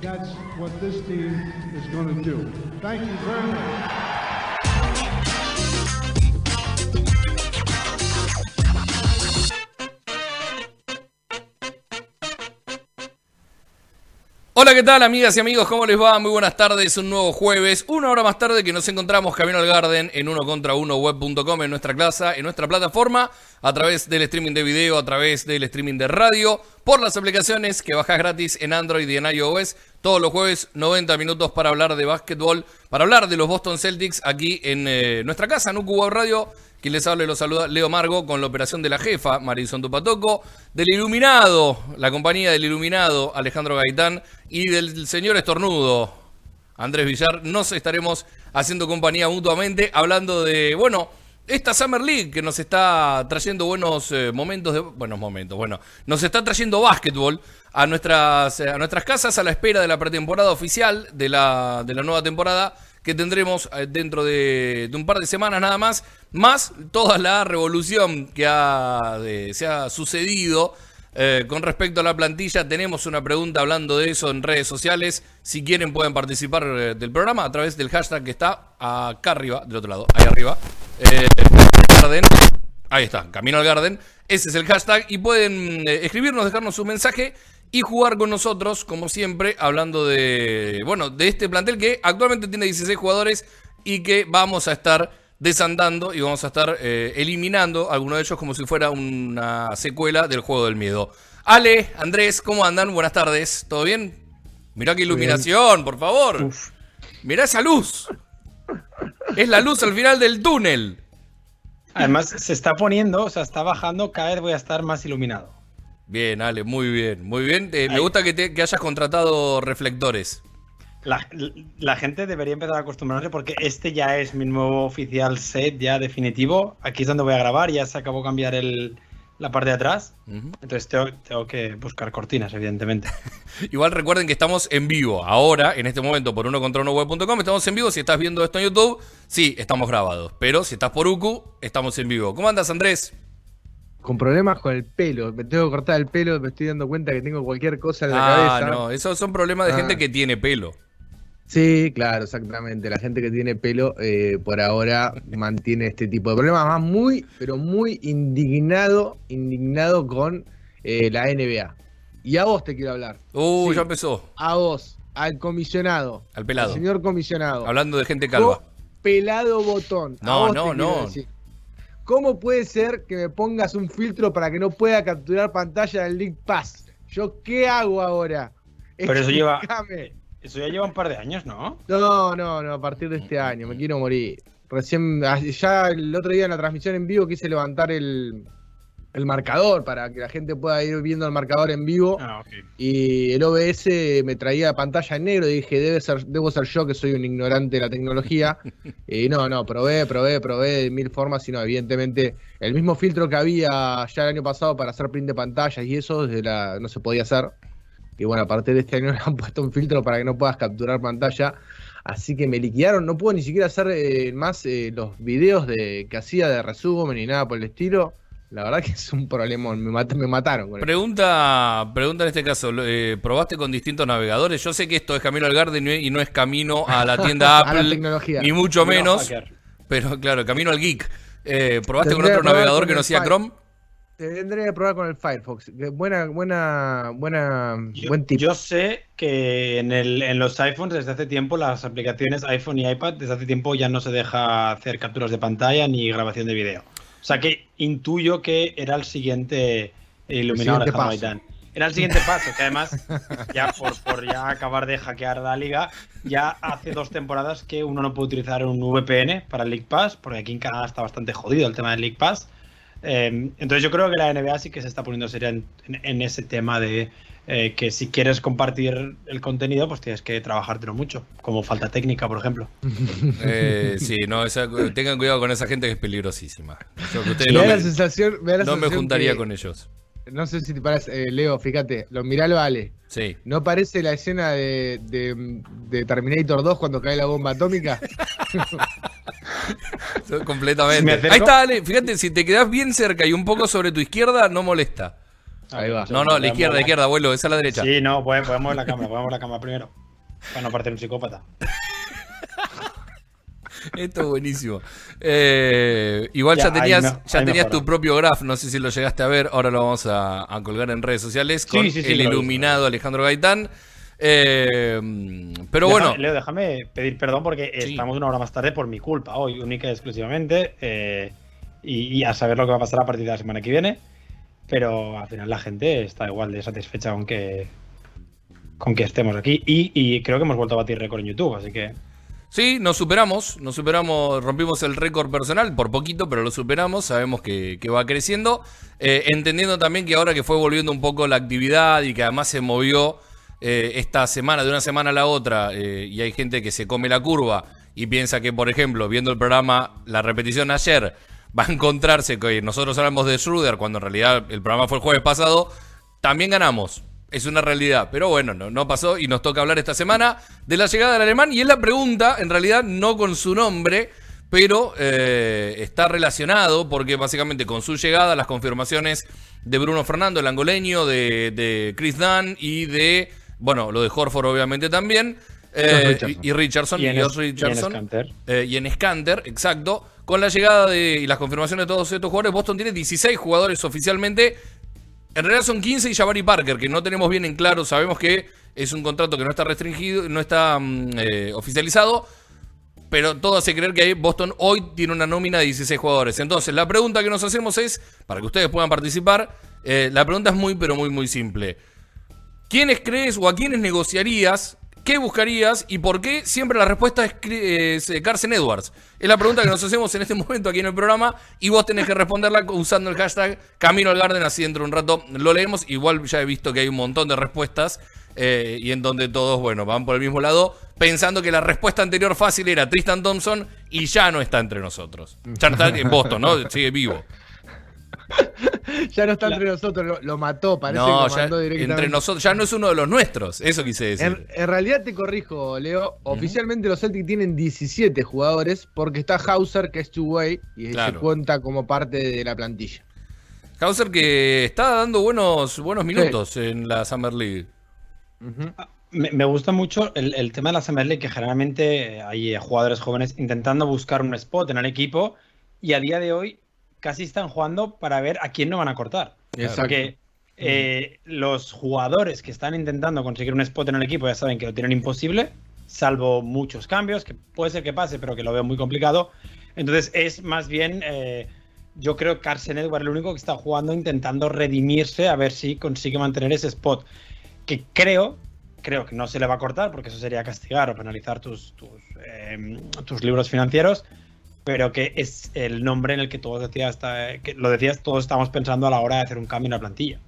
that's what this team is going to do. Thank you very much. Hola, ¿qué tal amigas y amigos? ¿Cómo les va? Muy buenas tardes, un nuevo jueves, una hora más tarde que nos encontramos Camino al Garden en uno contra uno web.com en nuestra clase, en nuestra plataforma, a través del streaming de video, a través del streaming de radio, por las aplicaciones que bajas gratis en Android y en iOS, todos los jueves 90 minutos para hablar de básquetbol, para hablar de los Boston Celtics aquí en eh, nuestra casa, en Web Radio. Quien les habla y los saluda Leo Margo con la operación de la jefa, Marisol Tupatoco, del Iluminado, la compañía del Iluminado, Alejandro Gaitán, y del señor estornudo, Andrés Villar. Nos estaremos haciendo compañía mutuamente, hablando de, bueno, esta Summer League que nos está trayendo buenos eh, momentos, de, buenos momentos, bueno, nos está trayendo básquetbol a nuestras, a nuestras casas a la espera de la pretemporada oficial de la, de la nueva temporada que tendremos eh, dentro de, de, un par de semanas nada más, más toda la revolución que ha, de, se ha sucedido eh, con respecto a la plantilla. Tenemos una pregunta hablando de eso en redes sociales. Si quieren pueden participar eh, del programa a través del hashtag que está acá arriba, del otro lado, ahí arriba. Eh, Garden. Ahí está, Camino al Garden. Ese es el hashtag y pueden escribirnos, dejarnos un mensaje y jugar con nosotros, como siempre, hablando de, bueno, de este plantel que actualmente tiene 16 jugadores y que vamos a estar desandando y vamos a estar eh, eliminando algunos de ellos como si fuera una secuela del juego del miedo. Ale, Andrés, ¿cómo andan? Buenas tardes, ¿todo bien? Mirá qué iluminación, por favor. Uf. Mirá esa luz. Es la luz al final del túnel. Además, se está poniendo, o sea, está bajando, cada vez voy a estar más iluminado. Bien, Ale, muy bien, muy bien. Eh, me gusta que, te, que, hayas contratado reflectores. La, la, gente debería empezar a acostumbrarse porque este ya es mi nuevo oficial set ya definitivo. Aquí es donde voy a grabar, ya se acabó cambiar el, la parte de atrás. Uh -huh. Entonces tengo, tengo, que buscar cortinas, evidentemente. Igual recuerden que estamos en vivo. Ahora, en este momento, por uno contra uno web.com, estamos en vivo. Si estás viendo esto en YouTube, sí, estamos grabados. Pero si estás por UQ, estamos en vivo. ¿Cómo andas, Andrés? con problemas con el pelo. Me tengo que cortar el pelo, me estoy dando cuenta que tengo cualquier cosa en la ah, cabeza. no, esos son problemas de ah. gente que tiene pelo. Sí, claro, exactamente. La gente que tiene pelo eh, por ahora mantiene este tipo de problemas. Más muy, pero muy indignado, indignado con eh, la NBA. Y a vos te quiero hablar. Uh, sí, ya empezó. A vos, al comisionado. Al pelado. Al señor comisionado. Hablando de gente calva. pelado botón. No, no, no. ¿Cómo puede ser que me pongas un filtro para que no pueda capturar pantalla del Link Pass? ¿Yo qué hago ahora? Pero eso lleva. Eso ya lleva un par de años, ¿no? No, no, no, a partir de este año, me quiero morir. Recién, ya el otro día en la transmisión en vivo quise levantar el, el marcador para que la gente pueda ir viendo el marcador en vivo. Ah, okay. Y el OBS me traía pantalla en negro y dije, debe ser, debo ser yo que soy un ignorante de la tecnología. y no, no, probé, probé, probé de mil formas y no, evidentemente el mismo filtro que había ya el año pasado para hacer print de pantallas y eso desde la, no se podía hacer. Y bueno, a partir de este año le han puesto un filtro para que no puedas capturar pantalla. Así que me liquidaron, no puedo ni siquiera hacer eh, más eh, los videos de, que hacía de resumen ni nada por el estilo. La verdad que es un problema, me, mat me mataron. Con pregunta, pregunta en este caso, eh, ¿probaste con distintos navegadores? Yo sé que esto es camino al Garden y no es camino a la tienda Apple, la tecnología. ni mucho menos, pero claro, camino al geek. Eh, ¿Probaste con otro navegador con que no sea Chrome? Tendré que probar con el Firefox. Buena, buena, buena, yo, buen tip. Yo sé que en, el, en los iPhones desde hace tiempo las aplicaciones iPhone y iPad desde hace tiempo ya no se deja hacer capturas de pantalla ni grabación de video. O sea que intuyo que era el siguiente iluminador de Hamaitán. Era el siguiente paso, que además, ya por, por, ya acabar de hackear la liga, ya hace dos temporadas que uno no puede utilizar un VPN para el League Pass, porque aquí en Canadá está bastante jodido el tema del League Pass. Eh, entonces yo creo que la NBA sí que se está poniendo seria en, en- en ese tema de eh, que si quieres compartir el contenido, pues tienes que trabajártelo mucho, como falta técnica, por ejemplo. Eh, sí, no, esa- tengan cuidado con esa gente que es peligrosísima. Que Me no la me, sensación, me da la no me sensación juntaría que- con ellos. No sé si te parece, eh, Leo, fíjate, lo miralo Ale. Sí. ¿No parece la escena de, de- de Terminator 2 cuando cae la bomba atómica? Completamente. Ahí está, Ale. Fíjate, si te quedas bien cerca y un poco sobre tu izquierda, no molesta. Ahí va. No, no, la izquierda, la izquierda, abuelo, esa es la derecha. Sí, no, pues, podemos mover la cámara, podemos mover la cámara primero. Para no parecer un psicópata. Esto es buenísimo. Eh, igual ya, tenías, me- ya tenías tu propio graph, no sé si lo llegaste a ver, ahora lo vamos a, a colgar en redes sociales con Sí, sí, sí, el iluminado Alejandro Gaitán. Eh, pero Déjame- bueno, Leo, déjame pedir perdón porque Sí. estamos una hora más tarde por mi culpa, hoy, única y exclusivamente. eh, y, y a saber lo que va a pasar a partir de la semana que viene. Pero al final la gente está igual de satisfecha con que, con que estemos aquí. Y, y creo que hemos vuelto a batir récord en YouTube, así que. sí, nos superamos, nos superamos, rompimos el récord personal por poquito, pero lo superamos, sabemos que, que va creciendo, Eh, entendiendo también que ahora que fue volviendo un poco la actividad y que además se movió eh, esta semana, de una semana a la otra, eh, y hay gente que se come la curva y piensa que, por ejemplo, viendo el programa, la repetición ayer, va a encontrarse que nosotros hablamos de Schroeder cuando en realidad el programa fue el jueves pasado, también ganamos. Es una realidad, pero bueno, no, pasó y nos toca hablar esta semana de la llegada del alemán y es la pregunta, en realidad no con su nombre, pero eh, está relacionado porque básicamente con su llegada las confirmaciones de Bruno Fernando, el angoleño, de, de Chris Dunn y de, bueno, lo de Horford obviamente también, eh, Richardson. y, y Richardson, y, en Josh es- y en Richardson, Scanter. eh, y en Scanter, exacto. Con la llegada de, y las confirmaciones de todos estos jugadores, Boston tiene 16 jugadores oficialmente. En realidad son 15 y Jabari Parker, que no tenemos bien en claro. Sabemos que es un contrato que no está restringido, no está mm, eh, oficializado. Pero todo hace creer que Boston hoy tiene una nómina de 16 jugadores. Entonces, la pregunta que nos hacemos es, para que ustedes puedan participar, eh, la pregunta es muy, pero muy, muy simple. ¿Quiénes crees o a quiénes negociarías? ¿Qué buscarías? ¿Y por qué? Siempre la respuesta es, es, eh, Carson Edwards. Es la pregunta que nos hacemos en este momento aquí en el programa y vos tenés que responderla usando el hashtag Camino al Garden, así dentro de un rato lo leemos. Igual ya he visto que hay un montón de respuestas eh, y en donde todos, bueno, van por el mismo lado, pensando que la respuesta anterior fácil era Tristan Thompson y ya no está entre nosotros. Ya en Boston, ¿no? Sigue vivo. Ya no está entre nosotros, lo, lo mató, parece No, que lo ya mandó directamente. entre nosotros, ya no es uno de los nuestros, eso quise decir. En, en realidad te corrijo, Leo. Oficialmente los Celtics tienen 17 jugadores porque está Hauser, que es two-way, y Claro. se cuenta como parte de la plantilla. Hauser que está dando buenos, buenos minutos en la Summer League. Me, me gusta mucho el, el tema de la Summer League, que generalmente hay eh, jugadores jóvenes intentando buscar un spot en el equipo y a día de hoy casi están jugando para ver a quién no van a cortar. Exacto. Porque eh, los jugadores que están intentando conseguir un spot en el equipo ya saben que lo tienen imposible, salvo muchos cambios, que puede ser que pase, pero que lo veo muy complicado. Entonces es más bien, eh, yo creo que Carson Edwards el único que está jugando intentando redimirse a ver si consigue mantener ese spot. Que creo, creo que no se le va a cortar, porque eso sería castigar o penalizar tus, tus, eh, tus libros financieros, pero que es el nombre en el que todos decías, hasta- que lo decías, todos estamos pensando a la hora de hacer un cambio en la plantilla.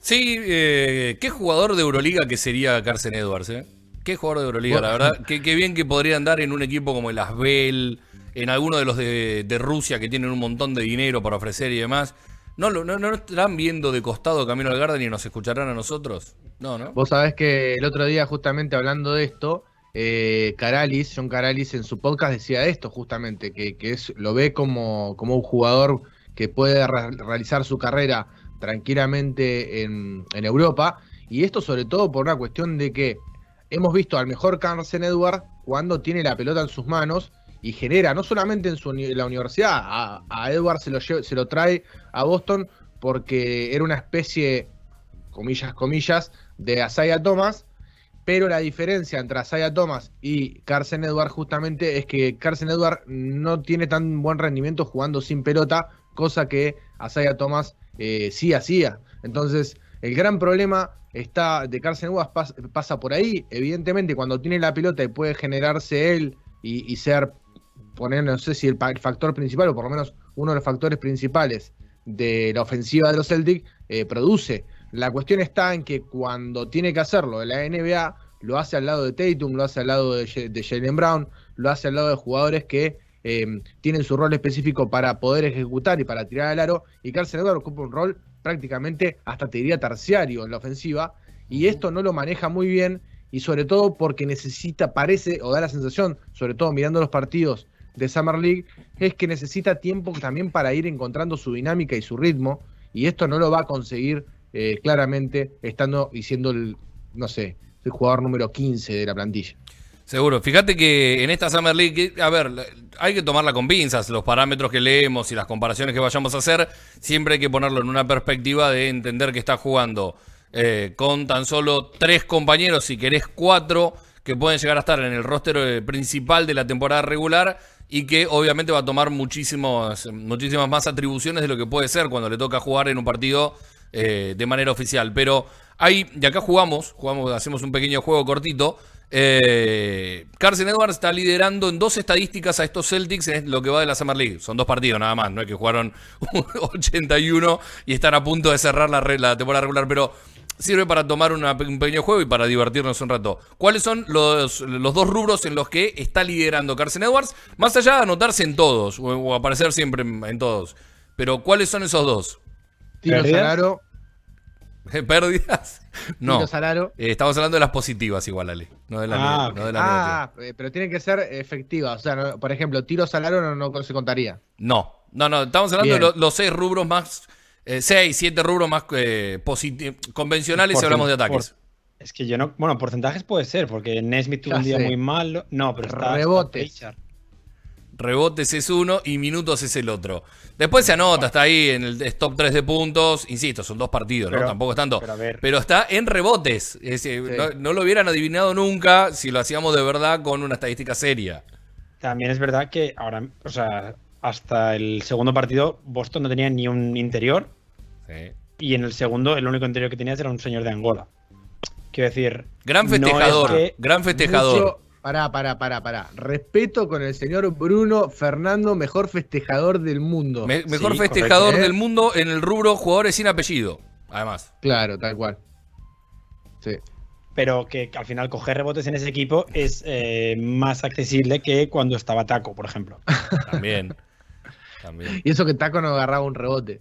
Sí, eh, qué jugador de Euroliga que sería Carson Edwards, ¿eh? Qué jugador de Euroliga, la verdad. Qué, qué bien que podría andar en un equipo como el Asbel, en alguno de los de, de Rusia que tienen un montón de dinero para ofrecer y demás. ¿No, lo- no, no estarán viendo de costado Camino al Garden y nos escucharán a nosotros? No, ¿no? Vos sabés que el otro día, justamente hablando de esto, eh, Caralis, John Caralis en su podcast decía esto justamente, que, es, lo ve como, como un jugador que puede realizar su carrera tranquilamente en, Europa, y esto sobre todo por una cuestión de que hemos visto al mejor Carson Edward cuando tiene la pelota en sus manos y genera, no solamente en su la universidad, a, a Edward se lo, se lo trae a Boston porque era una especie, comillas, comillas, de Asaya Thomas, pero la diferencia entre Asaya Thomas y Carson Edward justamente es que Carson Edward no tiene tan buen rendimiento jugando sin pelota, cosa que Asaya Thomas eh, sí hacía. Entonces, el gran problema está de Carson Edwards pas- pasa por ahí. Evidentemente, cuando tiene la pelota y puede generarse él y, ser poner, no sé si el, factor principal, o por lo menos uno de los factores principales de la ofensiva de los Celtics, eh, produce. La cuestión está en que cuando tiene que hacerlo en la NBA, lo hace al lado de Tatum, lo hace al lado de, Jalen Brown, lo hace al lado de jugadores que em, tienen su rol específico para poder ejecutar y para tirar al aro, y Carson Edwards ocupa un rol prácticamente hasta te diría terciario en la ofensiva, y esto no lo maneja muy bien, y sobre todo porque necesita, parece, o da la sensación, sobre todo mirando los partidos de Summer League, es que necesita tiempo también para ir encontrando su dinámica y su ritmo, y esto no lo va a conseguir eh, claramente estando y siendo el, no sé, el jugador número 15 de la plantilla. Seguro. Fíjate que en esta Summer League, a ver, hay que tomarla con pinzas. Los parámetros que leemos y las comparaciones que vayamos a hacer, siempre hay que ponerlo en una perspectiva de entender que está jugando eh, con tan solo tres compañeros, si querés cuatro, que pueden llegar a estar en el roster eh, principal de la temporada regular y que obviamente va a tomar muchísimos, muchísimas más atribuciones de lo que puede ser cuando le toca jugar en un partido eh, de manera oficial. Pero hay, y acá jugamos, jugamos, hacemos un pequeño juego cortito. Eh, Carson Edwards está liderando en dos estadísticas a estos Celtics en lo que va de la Summer League. Son dos partidos nada más, no es que jugaron 81 y están a punto de cerrar la, la temporada regular, pero sirve para tomar un pequeño juego y para divertirnos un rato. ¿Cuáles son los, los, dos rubros en los que está liderando Carson Edwards? Más allá de anotarse en todos, o, aparecer siempre en, todos. Pero ¿cuáles son esos dos? Tiro. ¿Pérdidas? No. Eh, estamos hablando de las positivas igual, Ale. No de la, ah, no de la ah eh, pero tiene que ser efectiva. O sea, por ejemplo, tiro Salaro no, se contaría. No, no, no. Estamos hablando de los seis rubros más eh, seis, siete rubros más eh, convencionales si hablamos de ataques. es que yo no. Bueno, porcentajes puede ser, porque Nesmith tuvo un día muy malo. No, pero está. Rebotes. Rebotes es uno y minutos es el otro. Después se anota, está ahí en el top 3 de puntos. Insisto, son dos partidos, ¿no? Tampoco es tanto. Pero, está en rebotes. no, no, lo hubieran adivinado nunca si lo hacíamos de verdad con una estadística seria. También es verdad que ahora, o sea, hasta el segundo partido, Boston no tenía ni un interior y en el segundo, el único interior que tenías era un señor de Angola. Quiero decir. Gran festejador. gran festejador. Pará, pará, pará, pará. Respeto con el señor Bruno Fernando, mejor festejador del mundo. mejor festejador ¿eh? del mundo en el rubro jugadores sin apellido, además. Claro, tal cual. Sí. Pero que, al final coger rebotes en ese equipo es eh, más accesible que cuando estaba Taco, por ejemplo. También. También. Y eso que Taco no agarraba un rebote.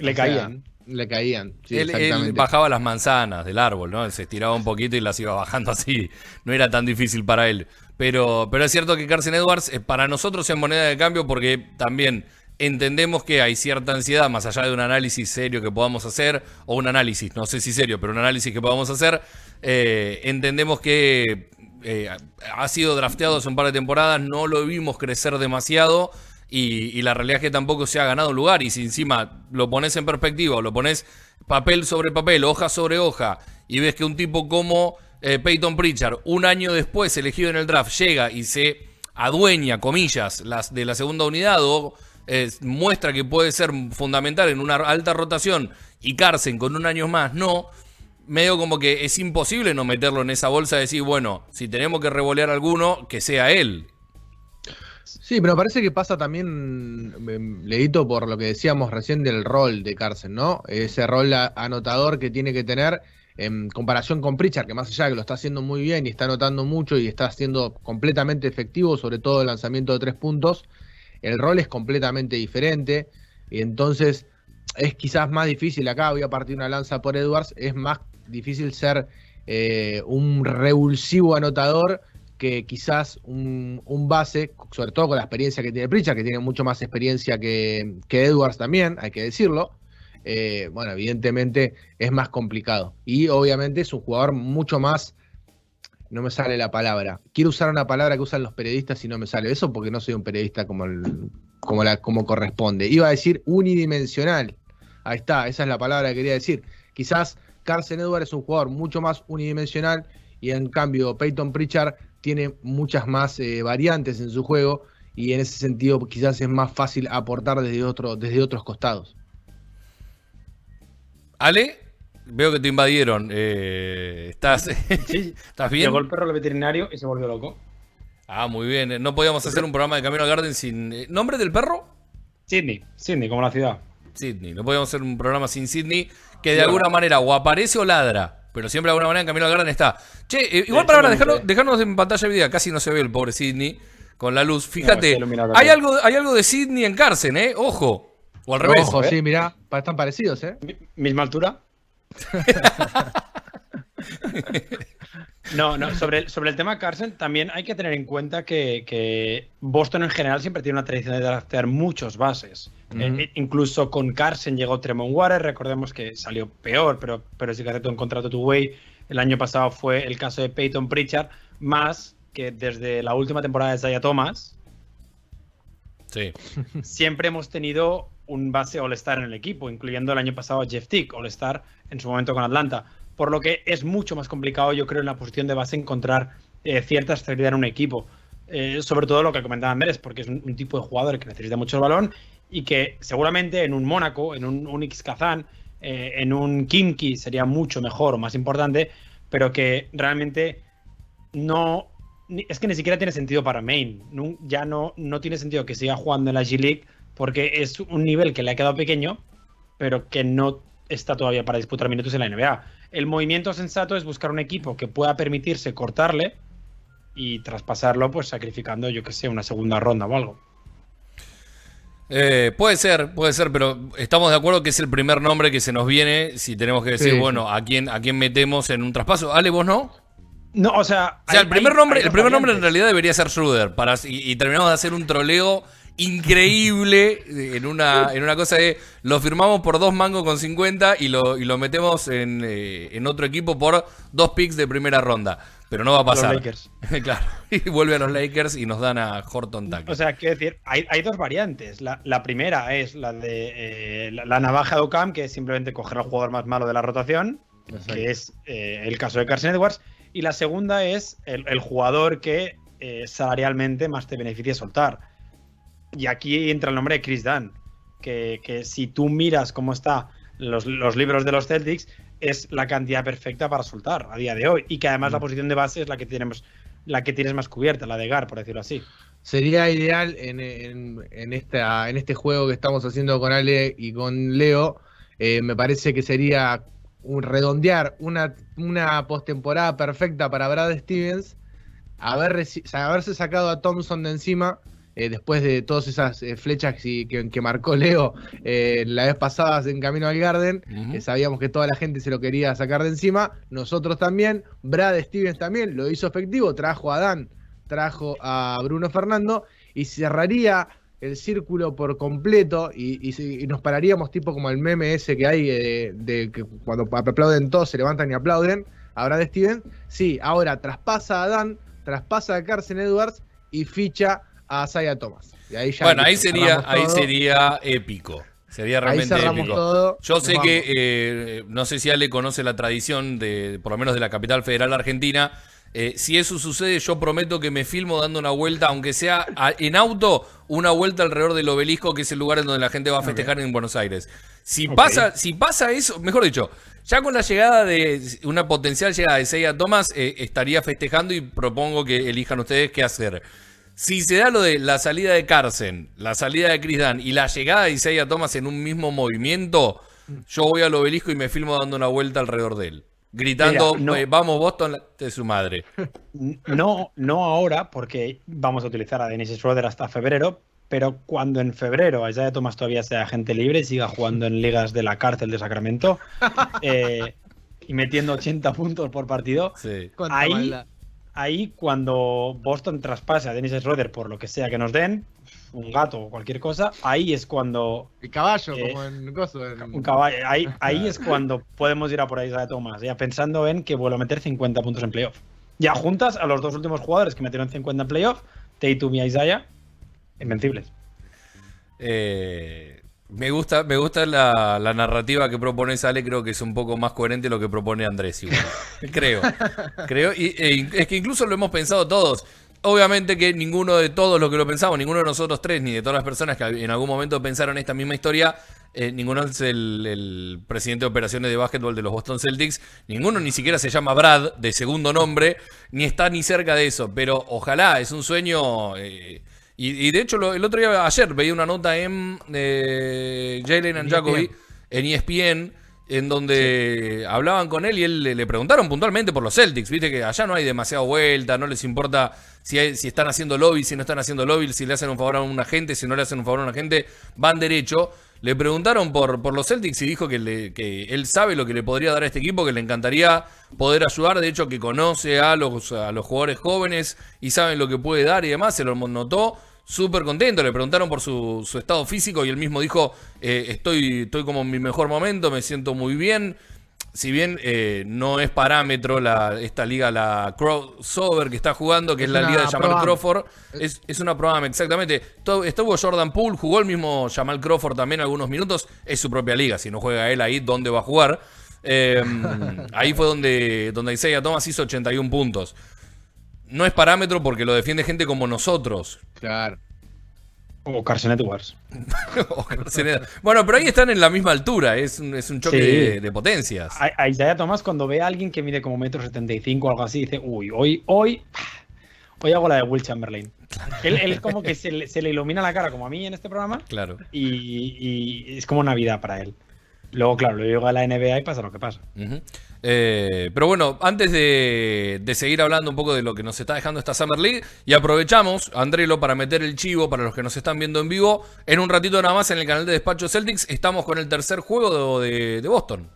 Le caían. Le caían. él, bajaba las manzanas del árbol, ¿no? Se estiraba un poquito y las iba bajando así. No era tan difícil para él. Pero, pero es cierto que Carson Edwards eh, para nosotros es moneda de cambio porque también entendemos que hay cierta ansiedad, más allá de un análisis serio que podamos hacer, o un análisis, no sé si serio, pero un análisis que podamos hacer, eh, entendemos que eh, ha sido drafteado hace un par de temporadas, no lo vimos crecer demasiado y, la realidad es que tampoco se ha ganado lugar. Y si encima lo pones en perspectiva, lo pones papel sobre papel, hoja sobre hoja, y ves que un tipo como eh, Peyton Pritchard, un año después elegido en el draft, llega y se adueña, comillas, las de la segunda unidad o eh, muestra que puede ser fundamental en una alta rotación y Carson con un año más, no. Medio como que es imposible no meterlo en esa bolsa y decir, bueno, si tenemos que revolear alguno, que sea él. Sí, pero parece que pasa también, em, leíto por lo que decíamos recién del rol de Carson, ¿no? Ese rol anotador que tiene que tener en comparación con Pritchard, que más allá de que lo está haciendo muy bien y está anotando mucho y está siendo completamente efectivo, sobre todo el lanzamiento de tres puntos, el rol es completamente diferente y entonces es quizás más difícil, acá voy a partir una lanza por Edwards, es más difícil ser eh, un revulsivo anotador que quizás un, base, sobre todo con la experiencia que tiene Pritchard, que tiene mucho más experiencia que, Edwards también, hay que decirlo, eh, bueno, evidentemente es más complicado. Y obviamente es un jugador mucho más, no me sale la palabra, quiero usar una palabra que usan los periodistas y no me sale eso porque no soy un periodista como, como, la, como corresponde. Iba a decir unidimensional. Ahí está, esa es la palabra que quería decir. Quizás Carson Edwards es un jugador mucho más unidimensional y en cambio Peyton Pritchard tiene muchas más eh, variantes en su juego y en ese sentido quizás es más fácil aportar desde, otro, desde otros costados. Ale, veo que te invadieron. Eh, ¿estás, ¿Estás bien? Llegó el perro al veterinario y se volvió loco. Ah, muy bien. No podíamos hacer un programa de Camino al Garden sin. eh, ¿Nombre del perro? Sydney, Sydney, como la ciudad. Sydney. No podíamos hacer un programa sin Sydney que de alguna manera o aparece o ladra. Pero siempre de alguna manera en Camino al Garden está. Che, eh, igual para ahora, dejarnos, Excelente. dejarnos en pantalla de vida. Casi no se ve el pobre Sydney con la luz. Fíjate, hay, también. algo, hay algo de Sydney en Carson, ¿eh? Ojo. O al revés. Ojo, ¿eh? sí, mirá, están parecidos, ¿eh? Mi- Misma altura. No, no, sobre, el- sobre el tema Carson, también hay que tener en cuenta que, que Boston en general siempre tiene una tradición de draftear muchos bases. Eh, incluso con Carson llegó Tremont Waters, recordemos que salió peor, pero, pero sí que aceptó un contrato two way. El año pasado fue el caso de Peyton Pritchard, más que desde la última temporada de Zaya Thomas, Sí. siempre hemos tenido un base All-Star en el equipo, incluyendo el año pasado a Jeff Tick, All-Star en su momento con Atlanta. Por lo que es mucho más complicado, yo creo, en la posición de base encontrar eh, cierta estabilidad en un equipo. Eh, sobre todo lo que comentaba Andrés, porque es un, un tipo de jugador que necesita mucho el balón y que seguramente en un Mónaco, en un Unix Kazan, eh, en un Kimki sería mucho mejor o más importante, pero que realmente no. Es que ni siquiera tiene sentido para Maine. Nu- ya no, no tiene sentido que siga jugando en la G-League porque es un nivel que le ha quedado pequeño, pero que no está todavía para disputar minutos en la NBA. El movimiento sensato es buscar un equipo que pueda permitirse cortarle y traspasarlo, pues sacrificando, yo que sé, una segunda ronda o algo. Eh, puede ser, puede ser, pero estamos de acuerdo que es el primer nombre que se nos viene si tenemos que decir, Sí, bueno, ¿a quién, a quién metemos en un traspaso. Ale, vos no. No, o sea. O sea, hay- el primer nombre, el primer nombre en realidad debería ser Schroeder. Para, y, y terminamos de hacer un troleo increíble en una, en una cosa de lo firmamos por dos mangos con 50 y lo, y lo metemos en, eh, en otro equipo por dos picks de primera ronda. Pero no va a Los pasar. Lakers. claro. Y vuelve a los Lakers y nos dan a Horton Tucker. O sea, quiero decir, hay, hay dos variantes. La, la primera es la de eh, la, la navaja de Ocam, que es simplemente coger al jugador más malo de la rotación, Exacto. que es eh, el caso de Carson Edwards. Y la segunda es el, el jugador que eh, salarialmente más te beneficia soltar. Y aquí entra el nombre de Chris Dunn, que, que si tú miras cómo está los, los libros de los Celtics, es la cantidad perfecta para soltar a día de hoy. Y que además la posición de base es la que tenemos, la que tienes más cubierta, la de Gar, por decirlo así. Sería ideal en, en- en esta, en este juego que estamos haciendo con Ale y con Leo. eh, me parece que sería un redondear una, una postemporada perfecta para Brad Stevens. Haber, haberse sacado a Thompson de encima. Eh, después de todas esas eh, flechas que, que marcó Leo eh, la vez pasada en Camino al Garden, eh, sabíamos que toda la gente se lo quería sacar de encima, nosotros también, Brad Stevens también lo hizo efectivo, trajo a Dan, trajo a Bruno Fernando y cerraría el círculo por completo y, y nos pararíamos tipo como el meme ese que hay eh, de que cuando aplauden todos se levantan y aplauden a Brad Stevens. Sí, ahora traspasa a Dan, traspasa a Carson Edwards y ficha a Isaiah Thomas. Y ahí ya Bueno, ahí sería, ahí sería épico. Sería realmente épico. todo. Yo sé vamos. que, eh, no sé si Ale conoce la tradición de, por lo menos de la capital federal argentina. Eh, si eso sucede, yo prometo que me filmo dando una vuelta, aunque sea a- en auto, una vuelta alrededor del obelisco, que es el lugar en donde la gente va a festejar en Buenos Aires. Si pasa, si pasa eso, mejor dicho, ya con la llegada de una potencial llegada de Seiya Thomas, eh, estaría festejando y propongo que elijan ustedes qué hacer. Si se da lo de la salida de Carson, la salida de Chris Dunn y la llegada de Isaiah Thomas en un mismo movimiento, yo voy al obelisco y me filmo dando una vuelta alrededor de él. Gritando, Mira, no- eh, vamos Boston la- de su madre. No, no ahora, porque vamos a utilizar a Dennis Schroeder hasta febrero, pero cuando en febrero Isaiah Thomas todavía sea agente libre y siga jugando en ligas de la cárcel de Sacramento eh, y metiendo 80 puntos por partido, Sí. Ahí-. Ahí cuando Boston traspase a Dennis Schroeder por lo que sea que nos den, un gato o cualquier cosa, ahí es cuando El caballo, Eh, como en en- un caballo, ahí, ahí es cuando podemos ir a por ahí Isaiah Thomas, ya pensando en que vuelve a meter 50 puntos en playoff. Ya juntas a los dos últimos jugadores que metieron 50 en playoff, Tatum y Isaiah, invencibles. Eh, me gusta, me gusta la, la narrativa que propone Sale, creo que es un poco más coherente lo que propone Andrés igual. creo. Creo. Y eh, es que incluso lo hemos pensado todos. Obviamente que ninguno de todos los que lo pensamos, ninguno de nosotros tres, ni de todas las personas que en algún momento pensaron esta misma historia, eh, ninguno es el, el presidente de operaciones de básquetbol de los Boston Celtics, ninguno ni siquiera se llama Brad, de segundo nombre, ni está ni cerca de eso, pero ojalá, es un sueño... eh, y, y de hecho, lo- el otro día, ayer, veía una nota en eh, Jalen and Jacoby, ESPN. en E ESPN, en donde hablaban con él y él le, le preguntaron puntualmente por los Celtics. Viste que allá no hay demasiada vuelta, no les importa si, hay- si están haciendo lobby, si no están haciendo lobby, si le hacen un favor a un agente, si no le hacen un favor a un agente, van derecho. Le preguntaron por, por los Celtics y dijo que, le- que él sabe lo que le podría dar a este equipo, que le encantaría poder ayudar. De hecho, que conoce a los, a los jugadores jóvenes y saben lo que puede dar y demás. Se lo notó súper contento. Le preguntaron por su, su estado físico y él mismo dijo: eh, estoy, estoy como en mi mejor momento, me siento muy bien. Si bien eh, no es parámetro la, esta liga, la crossover que está jugando, que es, Es la liga de Jamal. Crawford, es, es una programa, exactamente. Estuvo Jordan Poole, jugó el mismo Jamal Crawford también algunos minutos. Es su propia liga. Si no juega él ahí, ¿dónde va a jugar? Eh, ahí fue donde, donde Isaiah Thomas hizo 81 puntos. No es parámetro porque lo defiende gente como nosotros. Claro. O Carson Edwards. Bueno, pero ahí están en la misma altura. Es un, es un choque Sí. de, de potencias. A, a Isaiah Thomas, cuando ve a alguien que mide como metro setenta y cinco o algo así, dice, uy, hoy, hoy, hoy hago la de Will Chamberlain. Él, él es como que se le, se le ilumina la cara, como a mí en este programa, Claro. y, y es como Navidad para él. Luego, claro, lo llega a la NBA y pasa lo que pasa. Eh, pero bueno, antes de, de seguir hablando un poco de lo que nos está dejando esta Summer League, y aprovechamos, Andrelo, para meter el chivo para los que nos están viendo en vivo, en un ratito nada más en el canal de Despacho Celtics, estamos con el tercer juego de, de- de Boston.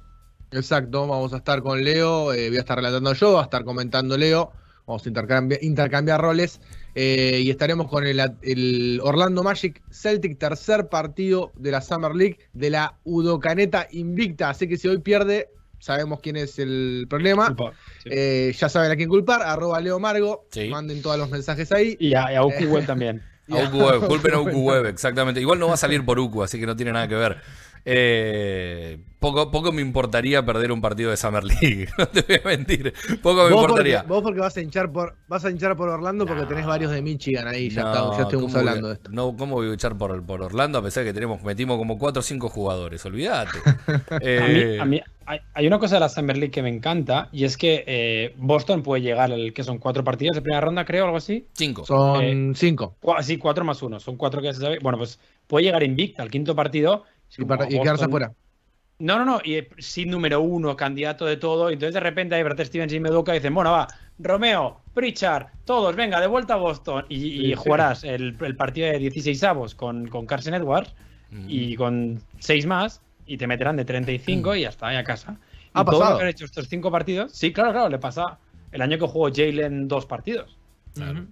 Exacto, vamos a estar con Leo, eh, voy a estar relatando yo, va a estar comentando Leo, vamos a intercambiar, intercambiar roles eh, y estaremos con el, el Orlando Magic Celtic, tercer partido de la Summer League de la Udocaneta invicta, así que si hoy pierde, sabemos quién es el problema. Culpa- sí. Eh, ya saben a quién culpar, arroba Leo Margo, Sí. manden todos los mensajes ahí. Y a, y a Uku Webb también. A Uku Web, culpen a Uku Web, exactamente. Igual no va a salir por Uku, así que no tiene nada que ver. Eh, poco, poco me importaría perder un partido de Summer League, no te voy a mentir. Poco me Vos importaría. porque, vos porque vas a hinchar por vas a hinchar por Orlando porque tenés varios de Michigan ahí, ya, No, está- ya estuvimos ¿cómo voy a- hablando de esto. No, ¿cómo voy a echar por, por Orlando a pesar de que tenemos, metimos como 4 o 5 jugadores? Olvídate. A mí, Eh, a mí hay, una cosa de la Summer League que me encanta y es que eh, Boston puede llegar al que son cuatro partidos de primera ronda, creo, algo así. cinco. Son Eh, cinco. Cua- sí, cuatro más uno, son cuatro que se sabe. Bueno, pues puede llegar invicta al quinto partido. Y, para- y quedarse afuera. No, no, no, y sin número uno, candidato de todo. Y entonces de repente hay Brad Stevens y Meduca y dicen, bueno, va, Romeo, Pritchard, todos, venga, de vuelta a Boston. Y, y sí. jugarás el, el partido de 16 avos con, con Carson Edwards y con seis más y te meterán de 35 y ya está, y a casa. Y Ha todo lo pasado. que han hecho estos cinco partidos, sí, claro, claro, le pasa el año que jugó Jalen dos partidos. Claro.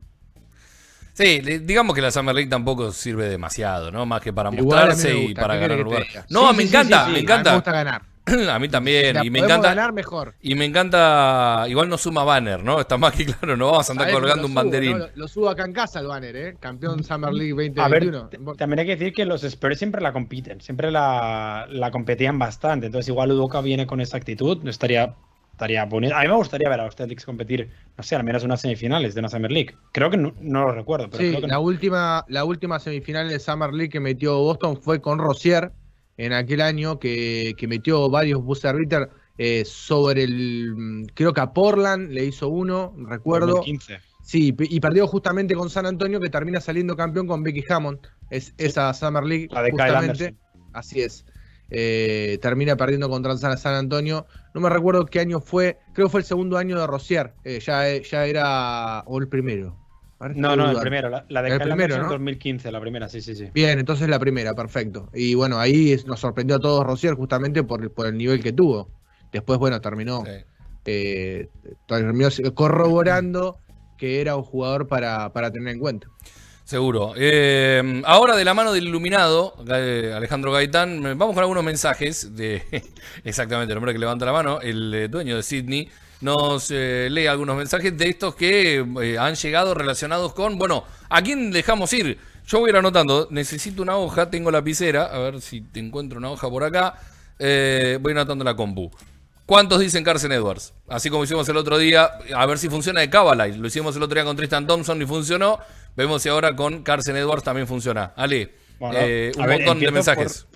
Sí, le- digamos que la Summer League tampoco sirve demasiado, ¿no? Más que para Igual a mostrarse y para ¿qué ganar lugar. No, Sí, me sí, encanta, sí, me sí. A mí me encanta. gusta ganar. A mí también. La y me encanta. ganar mejor. Y me encanta. Igual no suma banner, ¿no? Está más que claro, no vamos a andar colgando un subo, banderín. ¿no? Lo, lo subo acá en casa el banner, ¿eh? Campeón Summer League A ver, 2021. t- también hay que decir que los Spurs siempre la compiten, siempre la, la competían bastante. Entonces, igual Udoka viene con esa actitud, no estaría, estaría bonito. A mí me gustaría ver a los Celtics competir, no sé, al menos unas semifinales de una Summer League. Creo que no, no lo recuerdo, pero Sí, creo que la no. última, la última semifinal de Summer League que metió Boston fue con Rosier en aquel año que, que metió varios buzzer beater eh, sobre el. mm, Creo que a Portland le hizo uno, recuerdo. 2015. Sí, y perdió justamente con San Antonio, que termina saliendo campeón con Becky Hammond. Es esa Summer League, La de Kyle justamente. Así es. Eh, termina perdiendo contra San San Antonio. No me recuerdo qué año fue. Creo que fue el segundo año de Rosier. Eh, ya, ya era. O el primero. No, no, el primero. La, la de El Kyle primero, Anderson ¿no? 2015, la primera, sí, sí, sí. Bien, entonces la primera, perfecto. Y bueno, ahí es- nos sorprendió a todos Rosier justamente por, el- por el nivel que tuvo. Después, bueno, terminó, Sí. eh, terminó corroborando que era un jugador para, para tener en cuenta. Seguro. Eh, ahora de la mano del iluminado, eh, Alejandro Gaitán, vamos con algunos mensajes de exactamente el hombre que levanta la mano, el eh, dueño de Sydney, nos lee algunos mensajes de estos que han llegado relacionados con, bueno, ¿a quién dejamos ir? Yo voy a ir anotando, necesito una hoja, tengo lapicera, a ver si te encuentro una hoja por acá, voy anotando la compu. ¿Cuántos dicen Carson Edwards? Así como hicimos el otro día, a ver si funciona de Cavalite. Lo hicimos el otro día con Tristan Thompson y funcionó. Vemos si ahora con Carson Edwards también funciona. Ale, Bueno, eh, un ver, montón de mensajes.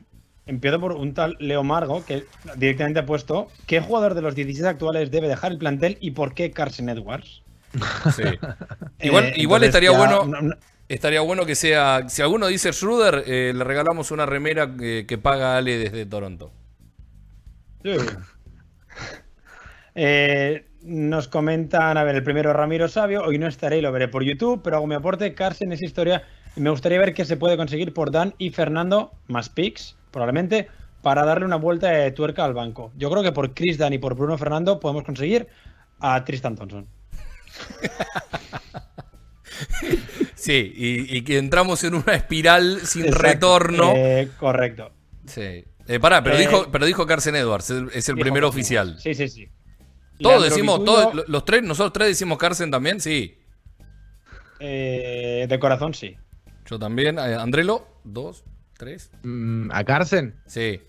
empiezo por un tal Leo Margo que directamente ha puesto ¿qué jugador de los 16 actuales debe dejar el plantel y por qué Carson Edwards? Sí. Igual, Eh, igual entonces estaría ya- bueno. no- no- Estaría bueno que sea. Si alguno dice Schroeder, eh, le regalamos una remera que, que paga Ale desde Toronto. Eh, nos comentan, a ver, el primero Ramiro Sabio, hoy no estaré y lo veré por YouTube, pero hago mi aporte, Carson es historia y me gustaría ver qué se puede conseguir por Dan y Fernando, más picks, probablemente, para darle una vuelta de tuerca al banco. Yo creo que por Chris Dan y por Bruno Fernando podemos conseguir a Tristan Thompson. Sí, y, y que entramos en una espiral sin Exacto. retorno. Eh, correcto. Sí. Eh, pará, pero, Eh, dijo, pero dijo Carson Edwards, es, el primero oficial. Sí, sí, sí. Todos decimos, todos, lo- los tres, nosotros tres decimos Carson también, sí. eh, de corazón, sí. Yo también. Eh, Andrelo, dos, tres. Mm, ¿A Carson? Sí.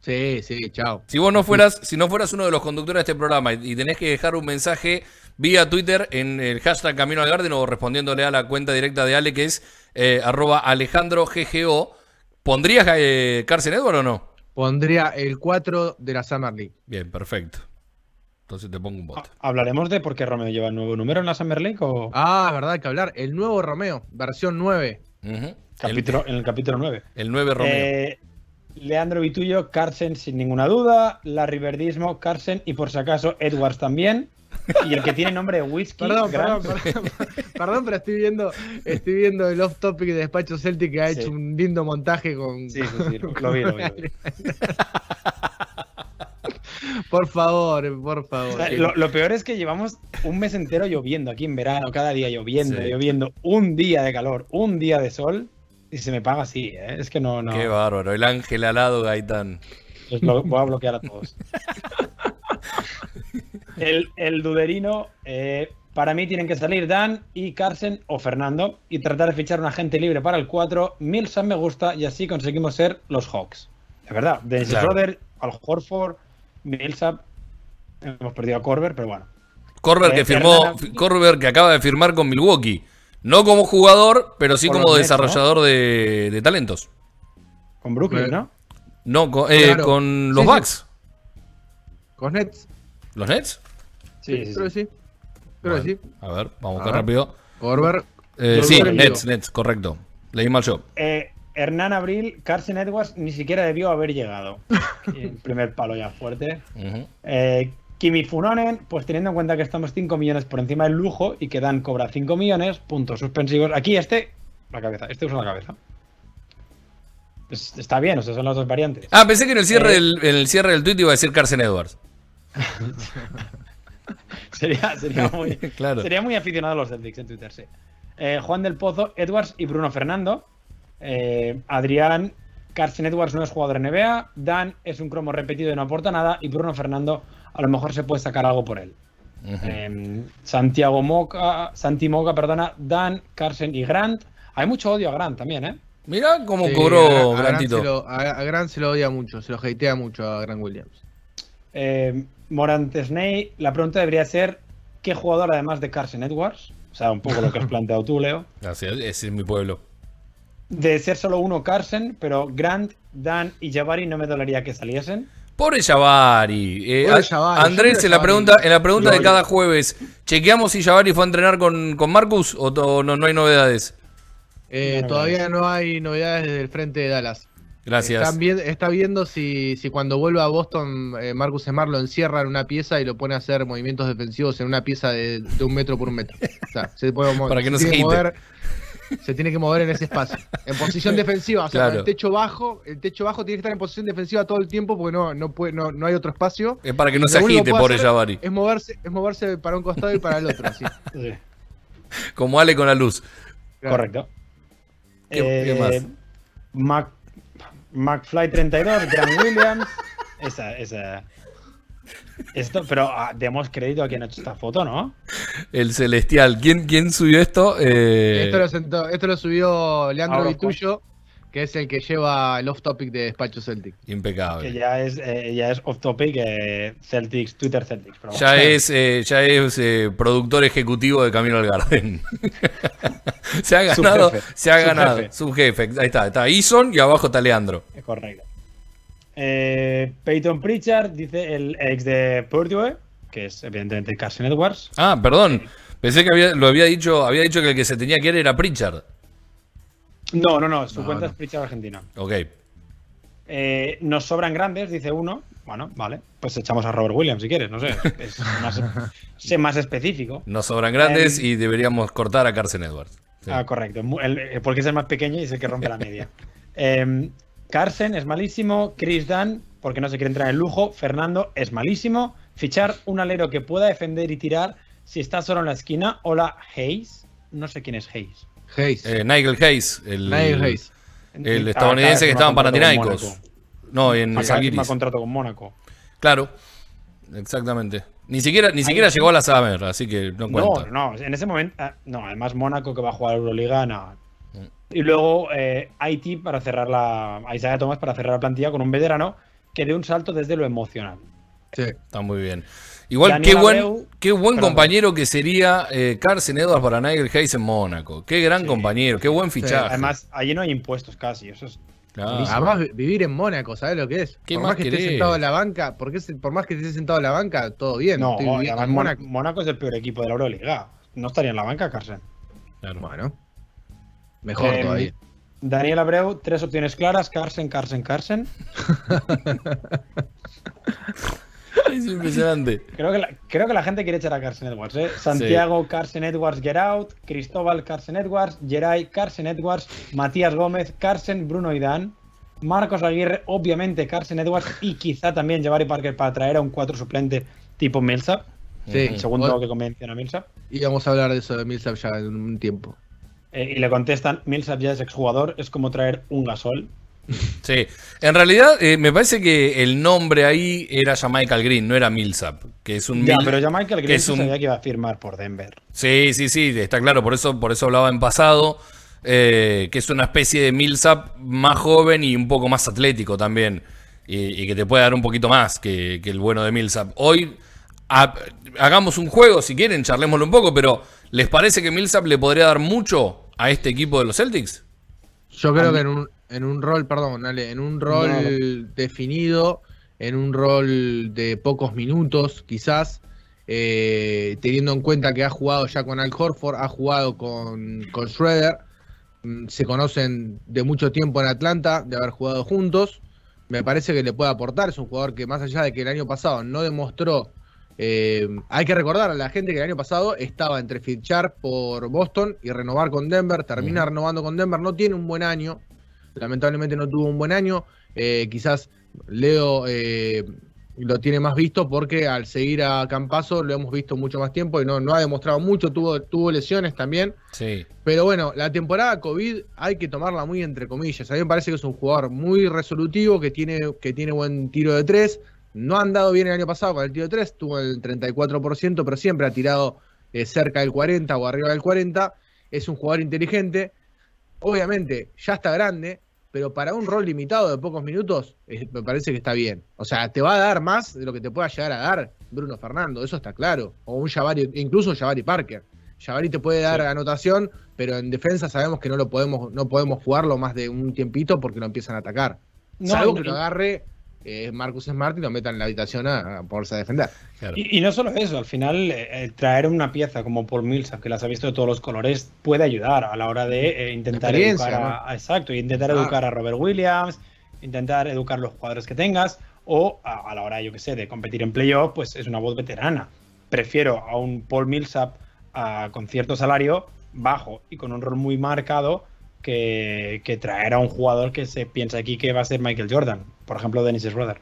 Sí, sí, chao. Si vos no fueras, si no fueras uno de los conductores de este programa y, y tenés que dejar un mensaje vía Twitter en el hashtag Camino al Garden o respondiéndole a la cuenta directa de Ale que es eh, arroba Alejandro GGO, ¿pondrías eh, Carson Edward o no? Pondría el 4 de la Summer League. Bien, perfecto. Entonces te pongo un voto. ¿Hablaremos de por qué Romeo lleva el nuevo número en la Summer League o Ah, verdad, hay que hablar. El nuevo Romeo, versión 9. Ujú. el, capítulo, en el capítulo 9? el 9 Romeo. Eh, Leandro Vitullo, Carsen sin ninguna duda, Larry Verdismo, Carsen y por si acaso Edwards también. Y el que tiene nombre de Whisky. Perdón, perdón, perdón, perdón, pero estoy viendo, estoy viendo el off topic de Despacho Celtic que ha Sí. hecho un lindo montaje con. Sí, sí, sí, lo, lo vi, lo vi, lo vi. Por favor, por favor. O sea, lo, lo peor es que llevamos un mes entero lloviendo aquí en verano, cada día lloviendo, Sí. lloviendo, un día de calor, un día de sol y se me paga así, ¿eh? Es que no, no. Qué bárbaro. El ángel alado Gaitán. Los blo- voy a bloquear a todos. El, el duderino, eh, para mí tienen que salir Dan y Carsen o Fernando y tratar de fichar un agente libre para el 4. Milsan me gusta y así conseguimos ser los Hawks. De verdad, Dennis Claro. Schroeder, Al Horford, Millsap. Hemos perdido a Corber, pero bueno. Corber Eh, que firmó, Corber que acaba de firmar con Milwaukee. No como jugador, pero sí Por como desarrollador de, de talentos. Con Brooklyn, Eh, ¿no? No, con, eh, Claro. con los Sí, sí. Bucks. ¿Con Nets? ¿Los Nets? Sí, sí, Creo que sí. Creo Bueno, que sí. A ver, vamos a buscar rápido. Corber. Eh, sí. Nets, Nets, correcto. Leí mal yo. Eh, Hernán Abril, Carson Edwards ni siquiera debió haber llegado. El primer palo ya fuerte. Eh, Kimi Funonen, pues teniendo en cuenta que estamos 5 millones por encima del lujo y que Dan cobra 5 millones, puntos suspensivos. Aquí este, la cabeza, este usa la cabeza. Es- está bien, o sea, son las dos variantes. Ah, pensé que en el cierre, Eh. del, en el cierre del tweet iba a decir Carson Edwards. Sería, sería, muy, Claro. sería muy aficionado a los Celtics en Twitter, sí. Eh, Juan del Pozo, Edwards y Bruno Fernando. Eh, Adrián, Carson Edwards no es jugador NBA. Dan es un cromo repetido y no aporta nada. Y Bruno Fernando, a lo mejor se puede sacar algo por él. Eh, Santiago Moca, Santi Moca, perdona, Dan, Carson y Grant. Hay mucho odio a Grant también, ¿eh? Mira cómo Sí, cobró a- a Grant Grantito. se lo- A, a Grant se lo odia mucho, se lo hatea mucho a Grant Williams. Eh, Morant Sney, la pregunta debería ser: ¿qué jugador además de Carson Edwards? O sea, un poco lo que has planteado tú, Leo. Así es mi pueblo. De ser solo uno Carson, pero Grant, Dan y Jabari no me dolería que saliesen. Pobre Javari. Eh, Pobre Jabari, Andrés, en la Jabari. pregunta, en la pregunta de cada jueves, ¿chequeamos si Javari fue a entrenar con, con Marcus o to- no, no hay novedades? Eh, No, no, todavía no hay novedades desde el frente de Dallas. Gracias. Están vi- está viendo si, si cuando vuelva a Boston eh, Marcus Smart lo encierra en una pieza y lo pone a hacer movimientos defensivos en una pieza de, de un metro por un metro. O sea, se puede mo- Para que no se mover, se tiene que mover en ese espacio. En posición defensiva, o sea, Claro. el techo bajo, el techo bajo tiene que estar en posición defensiva todo el tiempo porque no, no, puede, no, no hay otro espacio. Es para que no Y se agite, hacer Javari. Es moverse, es moverse para un costado y para el otro. así. Como Ale con la luz. Claro. Correcto. ¿Qué- qué más? Mac, McFly 32, Grant Williams. Esa, esa. Esto, pero ah, demos crédito a quien ha hecho esta foto, ¿no? El celestial. ¿Quién, quién subió esto? Eh, Esto, lo sentó- esto lo subió Leandro Ahora, Vitullo, que es el que lleva el off topic de Despacho Celtic. Impecable. Que ya es, eh, ya es off topic eh, Celtics, Twitter Celtics. pero Ya bueno. es, eh, ya es eh, productor ejecutivo de Camino al Garden. se ha ganado, Subjefe. se ha ganado. Subjefe. Subjefe. Ahí está, está Ison y abajo está Leandro. Correcto. Eh, Peyton Pritchard, dice el ex de Purdue, que es evidentemente Carson Edwards. Ah, perdón. Pensé que había, lo había dicho, había dicho que el que se tenía que ir era Pritchard. No, no, no, su No, cuenta no. es Pritchard Argentina. Ok. Eh, nos sobran grandes, dice uno. Bueno, vale, pues echamos a Robert Williams si quieres, no sé. Es más, sé más específico. Nos sobran grandes Em, y deberíamos cortar a Carson Edwards. Sí. Ah, correcto. el- eh, porque es el más pequeño y es el que rompe la media. Em, Carson es malísimo. Chris Dunn, porque no se quiere entrar en lujo. Fernando es malísimo. Fichar un alero que pueda defender y tirar si está solo en la esquina. Hola, Hayes. No sé quién es Hayes. Hayes. Eh, Nigel Hayes, el, Nigel Hayes. el Ah, estadounidense que claro, estaba en Panathinaikos. No, en Zalgiris. contrato con Mónaco. Claro. Exactamente. Ni siquiera, ni siquiera llegó a la Summer, así que no No, cuenta. no, en ese momento. ah, no, además Mónaco que va a jugar Euroliga, no. Y luego eh, Haití para cerrar la. a Isaiah Thomas para cerrar la plantilla con un veterano que dé un salto desde lo emocional. Sí. Está muy bien. Igual, Daniel qué buen, Abreu- qué buen Perdón. compañero que sería eh, Carson Edwards para Nigel Hayes en Mónaco. Qué gran Sí. compañero, qué buen fichaje. Además, allí no hay impuestos casi. Eso es. Claro. Además, vi- vivir en Mónaco, ¿sabes lo que es? ¿Qué por más más que estés sentado en la banca, porque es- por más que estés sentado en la banca, todo bien. No, además. Mónaco es el peor equipo de la Euroliga. No estaría en la banca, Carson. Claro. Bueno, mejor Eh, todavía. Daniel Abreu, tres opciones claras: Carson, Carson, Carson. Es impresionante. Creo que, la, creo que la gente quiere echar a Carson Edwards. ¿eh? Santiago, Carson Edwards, Get Out. Cristóbal, Carson Edwards. Geray, Carson Edwards. Matías Gómez, Carson, Bruno y Dan. Marcos Aguirre, obviamente Carson Edwards. Y quizá también Jabari Parker para traer a un 4 suplente tipo Millsap. Sí, El segundo bueno, que convenciona a Millsap. y vamos a hablar de eso de Millsap ya en un tiempo. Eh, y le contestan: Millsap ya es exjugador. Es como traer un gasol. Sí, en realidad eh, me parece que el nombre ahí era Michael Green, no era Millsap, que es un Ya, Mil- pero Michael que Green es un- sabía que iba a firmar por Denver. Sí, sí, sí, está claro, por eso, por eso hablaba en pasado, eh, que es una especie de Millsap más joven y un poco más atlético también, y, y que te puede dar un poquito más que, que el bueno de Millsap. Hoy ha- hagamos un juego, si quieren, charlémoslo un poco, pero ¿les parece que Millsap le podría dar mucho a este equipo de los Celtics? Yo creo que en un, en un rol, perdón, Ale, en un rol No, definido, en un rol de pocos minutos, quizás, eh, teniendo en cuenta que ha jugado ya con Al Horford, ha jugado con, con Schroeder, mm, se conocen de mucho tiempo en Atlanta, de haber jugado juntos. Me parece que le puede aportar. Es un jugador que, más allá de que el año pasado no demostró. Eh, hay que recordar a la gente que el año pasado estaba entre fichar por Boston y renovar con Denver. Termina renovando con Denver. No tiene un buen año. Lamentablemente no tuvo un buen año. Eh, quizás Leo eh, lo tiene más visto porque al seguir a Campaso lo hemos visto mucho más tiempo y no, no ha demostrado mucho. Tuvo, tuvo lesiones también. Sí. Pero bueno, la temporada COVID hay que tomarla muy entre comillas. A mí me parece que es un jugador muy resolutivo, que tiene, que tiene buen tiro de tres. No ha andado bien el año pasado con el tiro de tres, tuvo el 34%, pero siempre ha tirado eh, cerca del 40 o arriba del 40. Es un jugador inteligente. Obviamente, ya está grande, pero para un rol limitado de pocos minutos, eh, me parece que está bien. O sea, te va a dar más de lo que te pueda llegar a dar Bruno Fernando, eso está claro. O un Jabari, incluso un Jabari Parker. Jabari te puede dar Sí. anotación, pero en defensa sabemos que no lo podemos, no podemos jugarlo más de un tiempito porque lo empiezan a atacar. No, Salvo que lo agarre eh, Marcus Smart y lo meta en la habitación a, a poderse defender. Claro. Y, y no solo eso, al final eh, el traer una pieza como Paul Millsap, que las ha visto de todos los colores, puede ayudar a la hora de eh, intentar educar ¿no? a, a- exacto, intentar Claro. educar a Robert Williams, intentar educar los jugadores que tengas, o a, a la hora, yo que sé, de competir en playoff, pues es una voz veterana. Prefiero a un Paul Millsap ah, con cierto salario bajo y con un rol muy marcado que, que traer a un jugador que se piensa aquí que va a ser Michael Jordan, por ejemplo, Dennis Schroeder.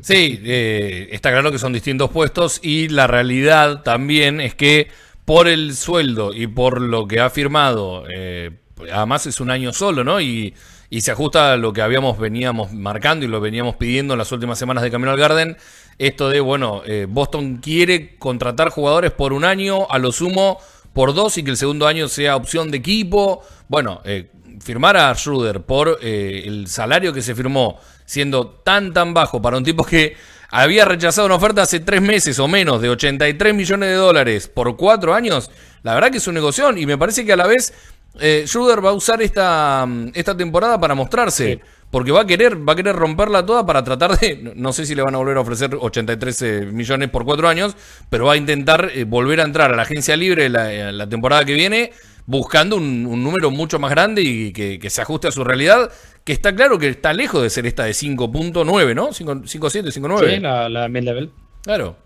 Sí, eh, está claro que son distintos puestos y la realidad también es que por el sueldo y por lo que ha firmado, eh, además es un año solo, ¿no? Y, y se ajusta a lo que habíamos veníamos marcando y lo veníamos pidiendo en las últimas semanas de Camino al Garden. Esto de, bueno, eh, Boston quiere contratar jugadores por un año, a lo sumo por dos y que el segundo año sea opción de equipo. Bueno, eh, firmar a Schroeder por eh, el salario que se firmó, siendo tan tan bajo para un tipo que había rechazado una oferta hace tres meses o menos de 83 millones de dólares por cuatro años, la verdad que es un negocio y me parece que a la vez eh, Schroeder va a usar esta, esta temporada para mostrarse. Sí. Porque va a querer, va a querer romperla toda para tratar de. no- sé si le van a volver a ofrecer 83 eh, millones por cuatro años, pero va a intentar eh, volver a entrar a la agencia libre la, eh, la temporada que viene, buscando un, un número mucho más grande y que, que se ajuste a su realidad. Que está claro que está lejos de ser esta de 5.9, ¿no? 5- 5.7, 5.9. Sí, la, la mid-level. Claro.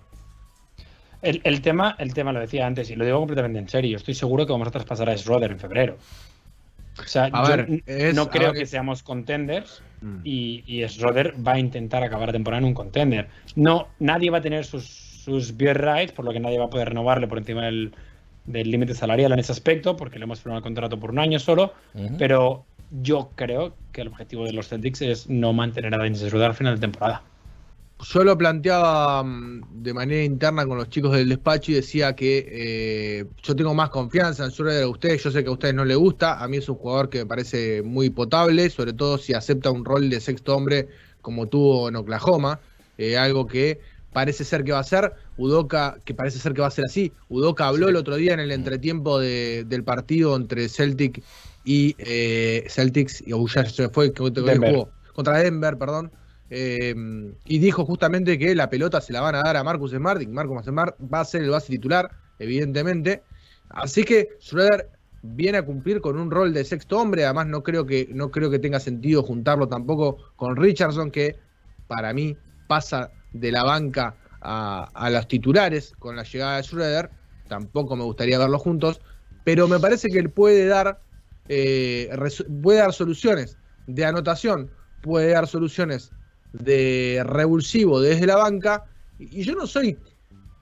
El, el tema, el tema lo decía antes y lo digo completamente en serio. Estoy seguro que vamos a traspasar a Schroeder en febrero. O sea, A yo ver, es- no a creo ver, que seamos contenders y, y Schroeder va a intentar acabar la temporada en un contender. No, nadie va a tener sus, sus beer rights, por lo que nadie va a poder renovarle por encima del del límite salarial en ese aspecto, porque le hemos firmado el contrato por un año solo. Pero yo creo que el objetivo de los Celtics es no mantener a Dennis Schroeder al final de temporada. Yo lo planteaba mm, de manera interna con los chicos del despacho y decía que eh, yo tengo más confianza en Schroeder a ustedes. Yo sé que a ustedes no les gusta. A mí es un jugador que me parece muy potable, sobre todo si acepta un rol de sexto hombre como tuvo en Oklahoma. eh, algo que parece ser que va a ser. Udoka, que parece ser que va a ser así. Udoka habló el otro día en el entretiempo de- del partido entre Celtic y eh, Celtics y oh, ya se fue que, jugó contra Denver, perdón. Eh, y dijo justamente que la pelota se la van a dar a Marcus Smart y Marcus Smart va a ser el base titular, evidentemente. Así que Schroeder viene a cumplir con un rol de sexto hombre. Además, no creo que, no creo que tenga sentido juntarlo tampoco con Richardson, que para mí pasa de la banca a, a los titulares con la llegada de Schroeder. Tampoco me gustaría verlos juntos, pero me parece que él puede dar, eh, puede dar soluciones de anotación, puede dar soluciones de revulsivo desde la banca. Y y yo no soy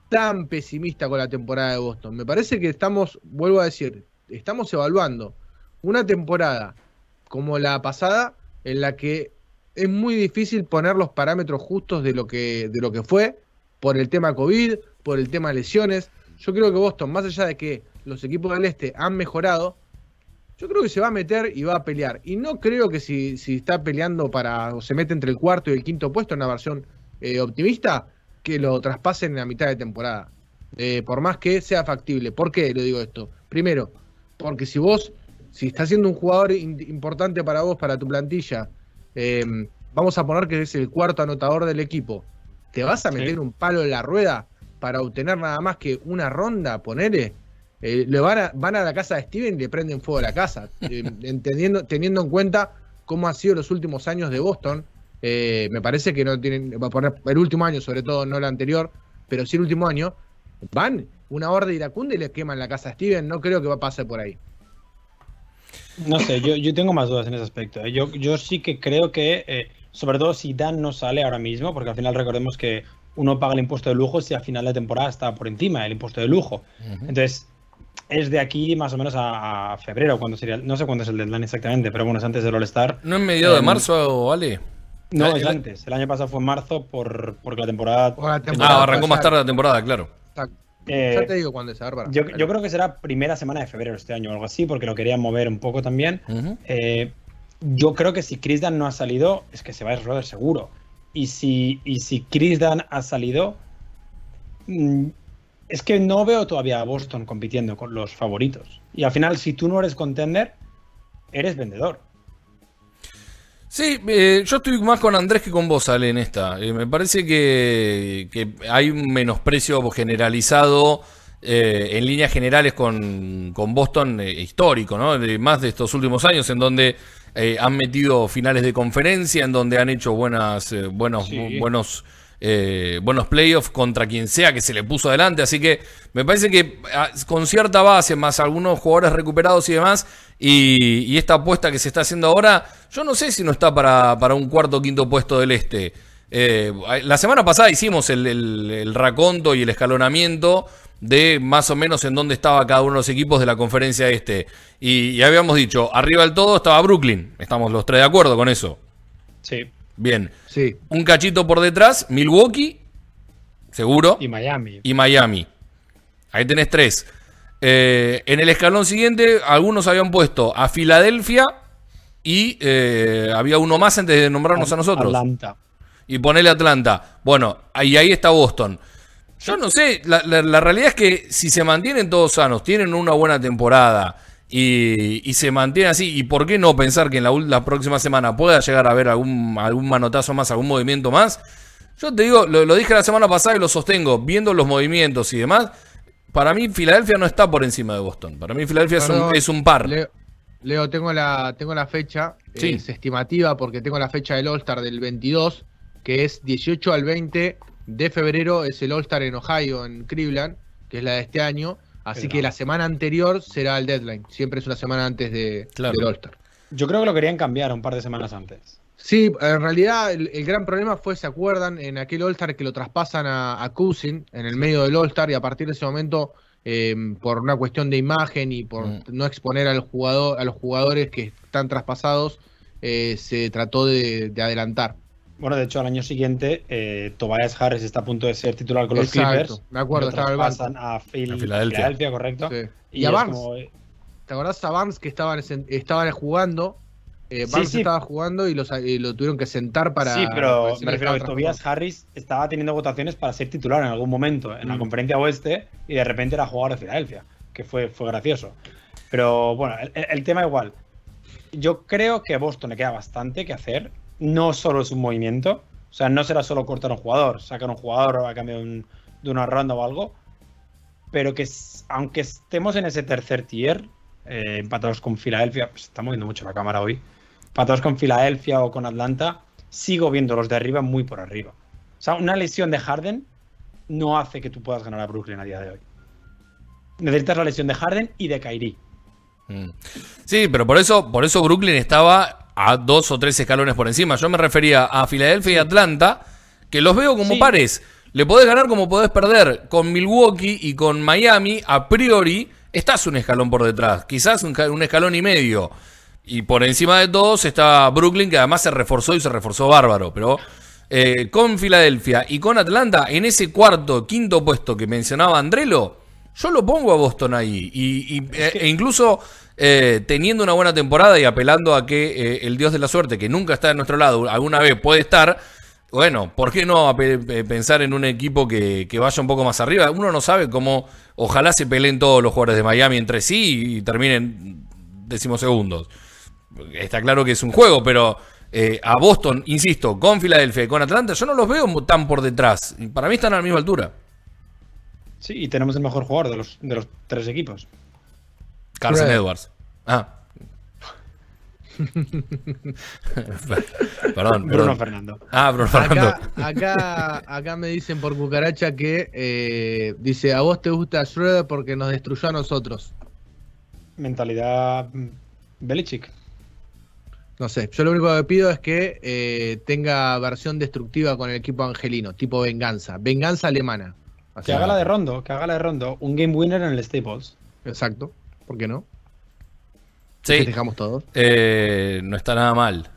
tan pesimista con la temporada de Boston. Me parece que estamos, vuelvo a decir, estamos evaluando una temporada como la pasada en la que es muy difícil poner los parámetros justos de lo que, de lo que fue por el tema COVID, por el tema lesiones. Yo creo que Boston, más allá de que los equipos del este han mejorado, yo creo que se va a meter y va a pelear. Y no creo que si, si está peleando para o se mete entre el cuarto y el quinto puesto en una versión eh, optimista, que lo traspasen en la mitad de temporada. Eh, por más que sea factible. ¿Por qué lo digo esto? Primero, porque si vos, si está siendo un jugador importante para vos, para tu plantilla, eh, vamos a poner que es el cuarto anotador del equipo, ¿te vas a Sí. meter un palo en la rueda para obtener nada más que una ronda, ponele? Eh, le van, a, van a la casa de Steven y le prenden fuego a la casa, eh, entendiendo, teniendo en cuenta cómo han sido los últimos años de Boston. eh, me parece que no tienen, va a poner el último año, sobre todo, no el anterior, pero sí el último año, van una horda iracunda y le queman la casa a Steven. No creo que va a pasar por ahí. No sé, yo, yo tengo más dudas en ese aspecto. ¿eh? Yo, yo sí que creo que, eh, sobre todo si Dan no sale ahora mismo, porque al final recordemos que uno paga el impuesto de lujo si a final de temporada está por encima del impuesto de lujo. Entonces, es de aquí más o menos a, a febrero, cuando sería, no sé cuándo es el deadline exactamente, pero bueno, es antes del All-Star. ¿No en mediados de Em, marzo, Ale? No, es antes. El año pasado fue en marzo por, porque la temporada... O la temporada Ah, arrancó más tarde la temporada, claro. Eh, ya te digo cuándo es, Bárbara. yo, yo creo que será primera semana de febrero este año o algo así, porque lo querían mover un poco también. Eh, yo creo que si Chris Dan no ha salido, es que se va a Schroeder seguro. Y si, y si Chris Dan ha salido, mm, es que no veo todavía a Boston compitiendo con los favoritos. Y al final, si tú no eres contender, eres vendedor. Sí, eh, yo estoy más con Andrés que con vos, Ale, en esta. Eh, me parece que, que hay un menosprecio generalizado eh, en líneas generales con, con Boston eh, histórico, ¿no? De más de estos últimos años, en donde han metido finales de conferencia, en donde han hecho buenas, eh, buenos, Sí. buenos, eh, buenos playoffs contra quien sea que se le puso adelante. Así que me parece que ah, con cierta base, más algunos jugadores recuperados y demás, y, esta apuesta que se está haciendo ahora, yo no sé si no está para, para un cuarto o quinto puesto del este. Eh, la semana pasada hicimos el, el- el raconto y el escalonamiento de más o menos en dónde estaba cada uno de los equipos de la conferencia este. Y, y habíamos dicho, arriba del todo estaba Brooklyn. Estamos los tres de acuerdo con eso. Sí. Bien. Sí. Un cachito por detrás, Milwaukee, seguro, Y Miami. y Miami. Ahí tenés tres. Eh, en el escalón siguiente, algunos habían puesto a Filadelfia y eh, había uno más antes de nombrarnos a nosotros. Atlanta. Y ponele Atlanta. Bueno, ahí, ahí está Boston. Yo no sé, la, la- la realidad es que si se mantienen todos sanos, tienen una buena temporada y, y se mantiene así. ¿Y por qué no pensar que en la, la próxima semana pueda llegar a haber algún, algún manotazo más, algún movimiento más? Yo te digo, lo, lo dije la semana pasada y lo sostengo, viendo los movimientos y demás. Para mí, Filadelfia no está por encima de Boston. Para mí, Filadelfia es un, es un par. Leo, Leo, tengo la, tengo la fecha, Sí. es estimativa porque tengo la fecha del All-Star del 22, que es 18 al 20 de febrero, es el All-Star en Ohio, en Cleveland, que es la de este año. Así Pero- que la semana anterior será el deadline. Siempre es una semana antes de, Claro. del All-Star. Yo creo que lo querían cambiar un par de semanas antes. Sí, en realidad el, el gran problema fue, ¿se acuerdan? En aquel All-Star que lo traspasan a, a Cousin en el medio del All-Star y a partir de ese momento, eh, por una cuestión de imagen y por Mm. no exponer al jugador, a los jugadores que están traspasados, eh, se trató de, de adelantar. Bueno, de hecho, al año siguiente, eh, Tobias Harris está a punto de ser titular con los Exacto, Clippers. me acuerdo, estaba traspasan a, Phil- A Filadelfia. correcto. Sí. Y, Y a es Barnes. como, eh, ¿Te acordás a Barnes que estaban, estaban jugando? Eh, Sí, Barnes sí. estaba jugando y, los- y lo tuvieron que sentar para. sí, pero me refiero a que Tobias. Harris estaba teniendo votaciones para ser titular en algún momento en la Mm. conferencia oeste y de repente era jugador de Filadelfia, que fue, fue gracioso. Pero bueno, el, el tema igual. Yo creo que a Boston le queda bastante que hacer. No solo es un movimiento. O sea, no será solo cortar un jugador, sacar un jugador a cambio de, un- una ronda o algo. Pero que aunque estemos en ese tercer tier, eh, empatados con Filadelfia, pues, está moviendo mucho la cámara hoy. Empatados con Filadelfia o con Atlanta, sigo viendo los de arriba muy por arriba. O sea, una lesión de Harden no hace que tú puedas ganar a Brooklyn a día de hoy. Necesitas la lesión de Harden y de Kyrie. Mm. Sí, pero por eso, por eso Brooklyn estaba a dos o tres escalones por encima. Yo me refería a Filadelfia y Atlanta, que los veo como Sí. pares. Le podés ganar como podés perder. Con Milwaukee y con Miami, a priori, estás un escalón por detrás. Quizás un, ca- un escalón y medio. Y por encima de todos está Brooklyn, que además se reforzó y se reforzó bárbaro. Pero eh, con Filadelfia y con Atlanta, en ese cuarto, quinto puesto que mencionaba Andrelo, yo lo pongo a Boston ahí. Y, que- e incluso eh, teniendo una buena temporada y apelando a que eh, el dios de la suerte, que nunca está de nuestro lado, alguna vez puede estar. Bueno, ¿por qué no pensar en un equipo que, vaya un poco más arriba? Uno no sabe cómo, ojalá se peleen todos los jugadores de Miami entre sí y terminen decimosegundos. Está claro que es un juego, pero eh, a Boston, insisto, con Filadelfia y con Atlanta, yo no los veo tan por detrás. Para mí están a la misma altura. Sí, y tenemos el mejor jugador de los, de los tres equipos. Carson Right. Edwards. Ah. perdón, Bruno perdón. Fernando. Ah, Bruno Fernando. Acá, acá, acá me dicen por cucaracha que eh, dice a vos te gusta Schroeder porque nos destruyó a nosotros. Mentalidad mm, Belichick. No sé, yo lo único que pido es que eh, tenga versión destructiva con el equipo angelino, tipo venganza, venganza alemana. Así Que haga la de Rondo, que haga la de Rondo. Un game winner en el Staples. Exacto, ¿por qué no? Sí, Dejamos todos. eh, no está nada mal.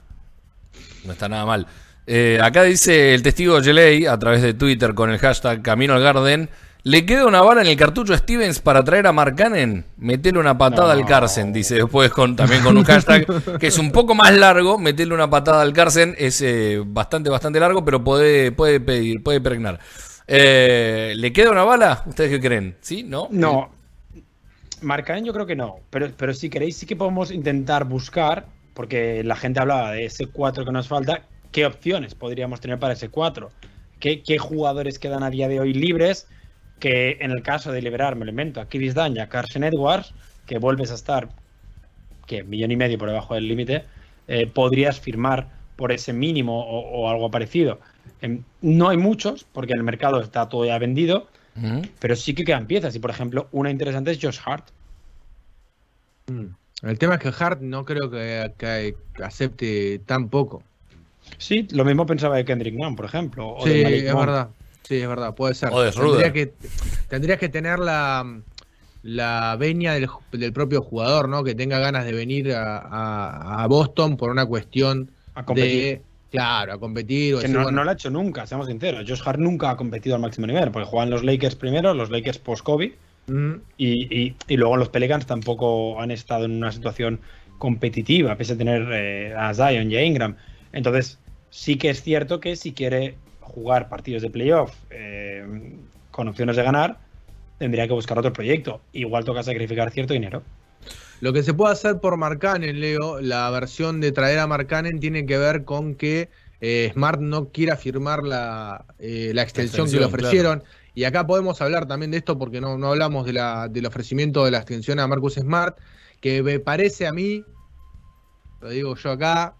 No está nada mal. Eh, acá dice el testigo Geley a través de Twitter con el hashtag Camino al Garden. ¿Le queda una bala en el cartucho a Stevens para traer a Mark Cannon? Metele una patada No. al Carsen, dice después con, también con un hashtag que es un poco más largo. Metele una patada al Carsen, es eh, bastante, bastante largo, pero puede, puede pedir, puede pregnar. Eh, ¿Le queda una bala? ¿Ustedes qué creen? ¿Sí? ¿No? No. Marcanen yo creo que no. Pero, pero si queréis sí que podemos intentar buscar, porque la gente hablaba de ese 4 que nos falta, ¿qué opciones podríamos tener para ese 4? ¿Qué, qué jugadores quedan a día de hoy libres? Que en el caso de liberar, me lo a Chris Dunn y a Carson Edwards, que vuelves a estar, que millón y medio por debajo del límite, eh, podrías firmar por ese mínimo o, algo parecido. Em, no hay muchos, porque el mercado está todo ya vendido, Pero sí que quedan piezas. Y por ejemplo, una interesante es Josh Hart. Mm. El tema es que Hart no creo que, que acepte tan poco. Sí, lo mismo pensaba de Kendrick Nunn, por ejemplo. o de Sí, Malik es verdad. Sí, es verdad, puede ser. O de tendría que, tendrías que tener la, la venia del, del propio jugador, ¿no? Que tenga ganas de venir a, a- a Boston por una cuestión A de. Claro, a competir. O Que decir, no, bueno, no lo ha hecho nunca, seamos sinceros. Josh Hart nunca ha competido al máximo nivel, porque juegan los Lakers primero, los Lakers post-Kobe, mm, y, y, y luego los Pelicans tampoco han estado en una situación competitiva, pese a tener eh, a Zion y a Ingram. Entonces, sí que es cierto que si quiere jugar partidos de playoff eh, con opciones de ganar, tendría que buscar otro proyecto. Igual toca sacrificar cierto dinero. Lo que se puede hacer por Marcanen, Leo, la versión de traer a Marcanen tiene que ver con que eh, Smart no quiera firmar la, eh, la extensión, que le ofrecieron. Y acá podemos hablar también de esto porque no, no hablamos de la, del ofrecimiento de la extensión a Marcus Smart, que me parece a mí, lo digo yo acá,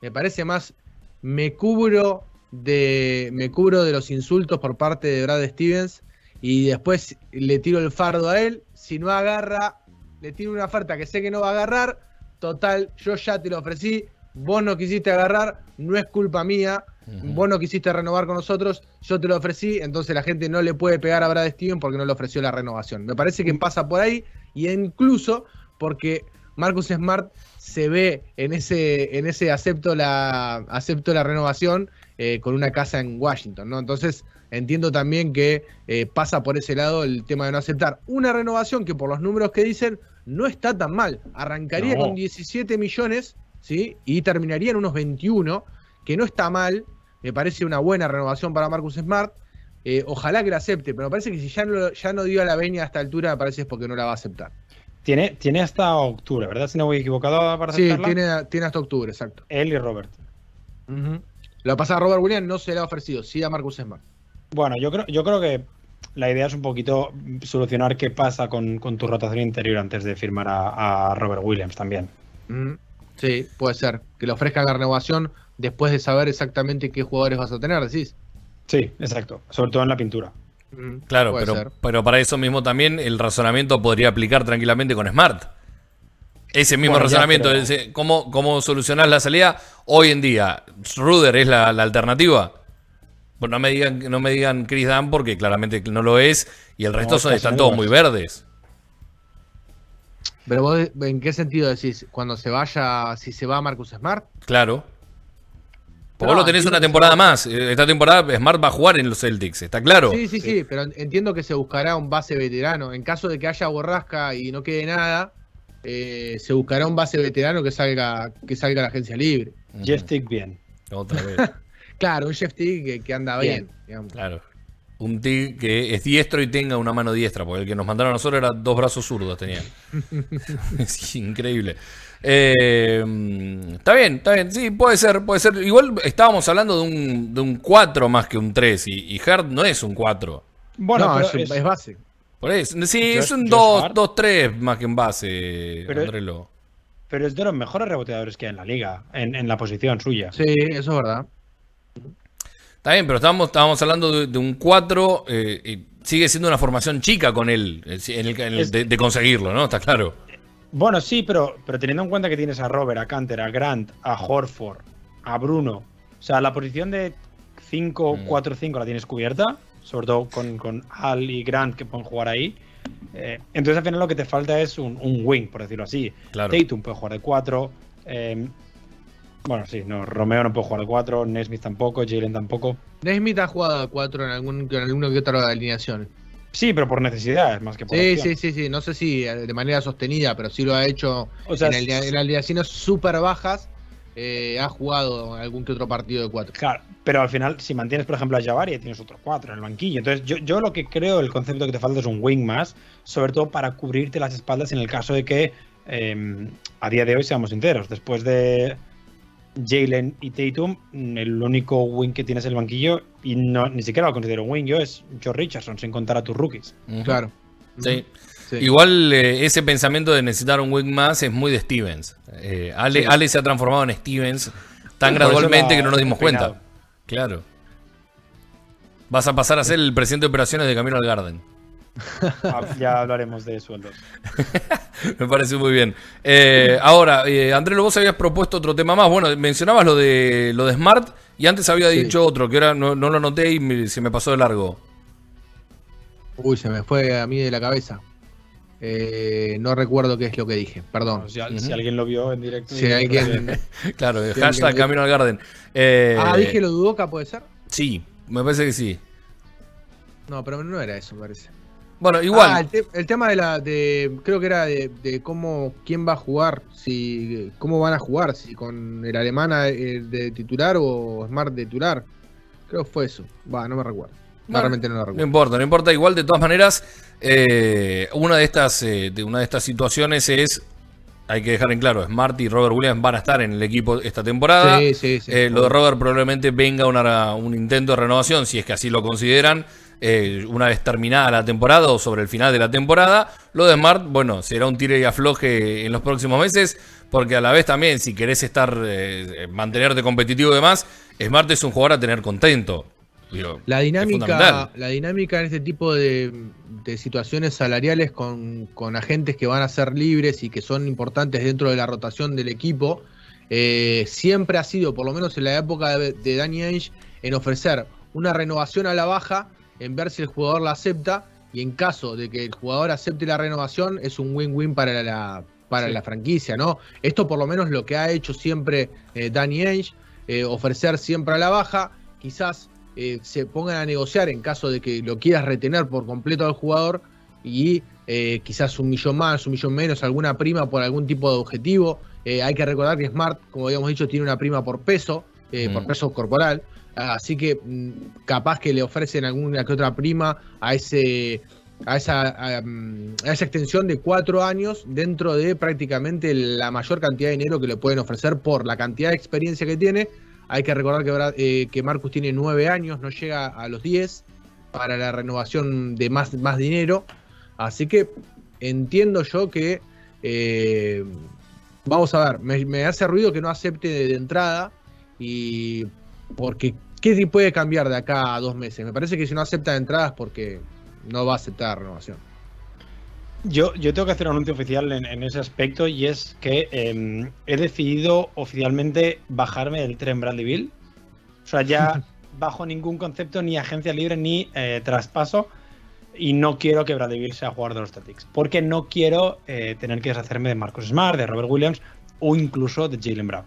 me parece más, me cubro de, me cubro de los insultos por parte de Brad Stevens y después le tiro el fardo a él. Si no agarra, le tiro una oferta que sé que no va a agarrar. Total, yo ya te lo ofrecí. Vos no quisiste agarrar, no es culpa mía. Vos no quisiste renovar con nosotros, yo te lo ofrecí. Entonces la gente no le puede pegar a Brad Stevens porque no le ofreció la renovación. Me parece que pasa por ahí y incluso porque Marcus Smart se ve en ese, en ese acepto la, acepto la renovación eh, con una casa en Washington, ¿no? Entonces entiendo también que eh, pasa por ese lado el tema de no aceptar una renovación que por los números que dicen no está tan mal. Arrancaría No. con 17 millones, ¿sí? Y terminaría en unos 21, que no está mal. Me parece una buena renovación para Marcus Smart. Eh, ojalá que la acepte, pero me parece que si ya no, ya no dio a la veña a esta altura, me parece es porque no la va a aceptar. Tiene, tiene hasta octubre, ¿verdad? Si no voy equivocado para Sí, aceptarla. tiene, tiene hasta octubre, exacto. Él y Robert. Lo que pasa a Robert Williams no se le ha ofrecido, sí a Marcus Smart. Bueno, yo creo, yo creo que la idea es un poquito solucionar qué pasa con, con tu rotación interior antes de firmar a, a Robert Williams también. Ujú. Sí, puede ser. Que le ofrezcan la renovación después de saber exactamente qué jugadores vas a tener, decís. Sí, exacto. Sobre todo en la pintura. Ujú, Claro, pero, ser. pero para eso mismo también el razonamiento podría aplicar tranquilamente con Smart. Ese mismo Bueno, ya, razonamiento, pero- ese- ¿cómo, ¿cómo solucionás la salida hoy en día? ¿Ruder es la, la alternativa? Pues no me digan, no me digan Chris Dunn porque claramente no lo es y el resto No, son, casi están todos muy es. verdes. Pero vos, ¿en qué sentido decís? Cuando se vaya, si se va Marcus Smart. Claro. Porque No, vos lo tenés una temporada se- más. Eh, Esta temporada Smart va a jugar en los Celtics, está claro. Sí, sí, sí, pero entiendo que se buscará un base veterano. En caso de que haya borrasca y no quede nada, eh, se buscará un base veterano que salga, que salga a la agencia libre. Jeff Tick bien. Otra vez. Claro, un Jeff Teague que, que anda bien. Bien. digamos. Claro. Un TIG que es diestro y tenga una mano diestra, porque el que nos mandaron a nosotros era dos brazos zurdos tenía. es increíble. Eh, está bien, está bien, sí, puede ser, puede ser. Igual estábamos hablando de un, de un 4 más que un 3, y, y Hart no es un 4. Bueno, no, es, un- es- es base. Por eso, sí, Josh- es un Josh Hart. 2-3 más que en base, Pero- André Lo. pero es de los mejores reboteadores que hay en la liga, en, en la posición suya. Sí, eso es verdad. Está bien, pero estábamos, estábamos hablando de, de un 4, eh, y sigue siendo una formación chica con él, eh, en el- en el- Es- de, de conseguirlo, ¿no? Está claro. Bueno, sí, pero, pero teniendo en cuenta que tienes a Robert, a Canter, a Grant, a Horford, a Bruno. O sea, la posición de 5, Mm. 4, 5 la tienes cubierta, sobre todo con, con Al y Grant que pueden jugar ahí. Eh, entonces al final lo que te falta es un, un wing, por decirlo así. Claro. Tatum puede jugar de 4. Bueno, sí, no, Romeo no puede jugar de 4, Nesmith tampoco, Jalen tampoco. Nesmith ha jugado de 4 en, algún, en alguna que otra alineación. Sí, pero por necesidad, más que por Sí, opción. sí, sí, sí. No sé si eh, de manera sostenida, pero sí lo ha hecho O sea, en, el- en alineaciones súper bajas. eh, ha jugado algún que otro partido de 4. Claro, pero al final, si mantienes, por ejemplo, a Jabari, tienes otro 4 en el banquillo. Entonces, yo, yo lo que creo, el concepto que te falta es un wing más, sobre todo para cubrirte las espaldas en el caso de que, eh, a día de hoy, seamos sinceros, después de Jalen y Tatum, mm, el único wing que tienes en el banquillo, y no, ni siquiera lo considero wing yo, es George Richardson, sin contar a tus rookies. Claro. Sí. Sí. Igual eh, ese pensamiento de necesitar un wing más es muy de Stevens. Eh, Ale, Sí. Ale se ha transformado en Stevens tan Por gradualmente que no nos dimos cuenta. Claro. Vas a pasar a ser el presidente de operaciones de Camino al Garden. Ah, ya hablaremos de sueldos. Me parece muy bien. Eh, ahora, eh, Andrés, vos habías propuesto otro tema más. Bueno, mencionabas lo de lo de Smart y antes había Sí. dicho otro que ahora no, no lo noté y me- se me pasó de largo. Uy, se me fue a mí de la cabeza. Eh, no recuerdo qué es lo que dije, perdón. Bueno, si, al- si alguien lo vio en directo. Si alguien... Claro, Sí, hashtag alguien- Camino al Garden. Eh, Ah, dije lo dudoca, ¿puede ser? Sí, me parece que sí. No, pero no era eso, me parece. Bueno, igual. Ah, el, te- el tema de la, de, creo que era de, de cómo, quién va a jugar, si, cómo van a jugar, si con el alemán eh, de titular o Smart de titular. Creo que fue eso. Va, no me recuerdo. Bueno, Realmente no lo No recuerdo. importa, no importa. Igual, de todas maneras, eh, una, de estas, eh, de una de estas situaciones es hay que dejar en claro, Smart y Robert Williams van a estar en el equipo esta temporada. Sí, sí, sí. Eh, lo de Robert probablemente venga una- un intento de renovación, si es que así lo consideran, eh, una vez terminada la temporada o sobre el final de la temporada. Lo de Smart, bueno, será un tire y afloje en los próximos meses, porque a la vez también, si querés estar, eh, mantenerte competitivo y demás, Smart es un jugador a tener contento. Digo, La dinámica, la dinámica en este tipo de, de situaciones salariales con, con agentes que van a ser libres y que son importantes dentro de la rotación del equipo, eh, siempre ha sido, por lo menos en la época de, de Danny Ainge, en ofrecer una renovación a la baja, en ver si el jugador la acepta y en caso de que el jugador acepte la renovación es un win-win para la, para Sí. la franquicia, ¿no? Esto por lo menos lo que ha hecho siempre eh, Danny Ainge, eh, ofrecer siempre a la baja, quizás eh, se pongan a negociar en caso de que lo quieras retener por completo al jugador y eh, quizás un millón más, un millón menos, alguna prima por algún tipo de objetivo. Hay que recordar que Smart, como habíamos dicho, tiene una prima por peso, por Mm. peso corporal. Así que mm, capaz que le ofrecen alguna que otra prima a ese a esa, a, mm, a esa extensión de cuatro años dentro de prácticamente la mayor cantidad de dinero que le pueden ofrecer por la cantidad de experiencia que tiene. Hay que recordar que, eh, que Marcus tiene nueve años, no llega a los 10 para la renovación de más, más dinero. Así que entiendo yo que, eh, vamos a ver, me, me hace ruido que no acepte de, de entrada y porque ¿qué puede cambiar de acá a dos meses? Me parece que si no acepta de entrada es porque no va a aceptar renovación. Yo, yo tengo que hacer un anuncio oficial en, en ese aspecto y es que eh, he decidido oficialmente bajarme del tren Bradley Bill. O sea, ya bajo ningún concepto, ni agencia libre, ni eh, traspaso. Y no quiero que Bradley Bill sea jugador de los Celtics. Porque no quiero eh, tener que deshacerme de Marcus Smart, de Robert Williams o incluso de Jalen Brown.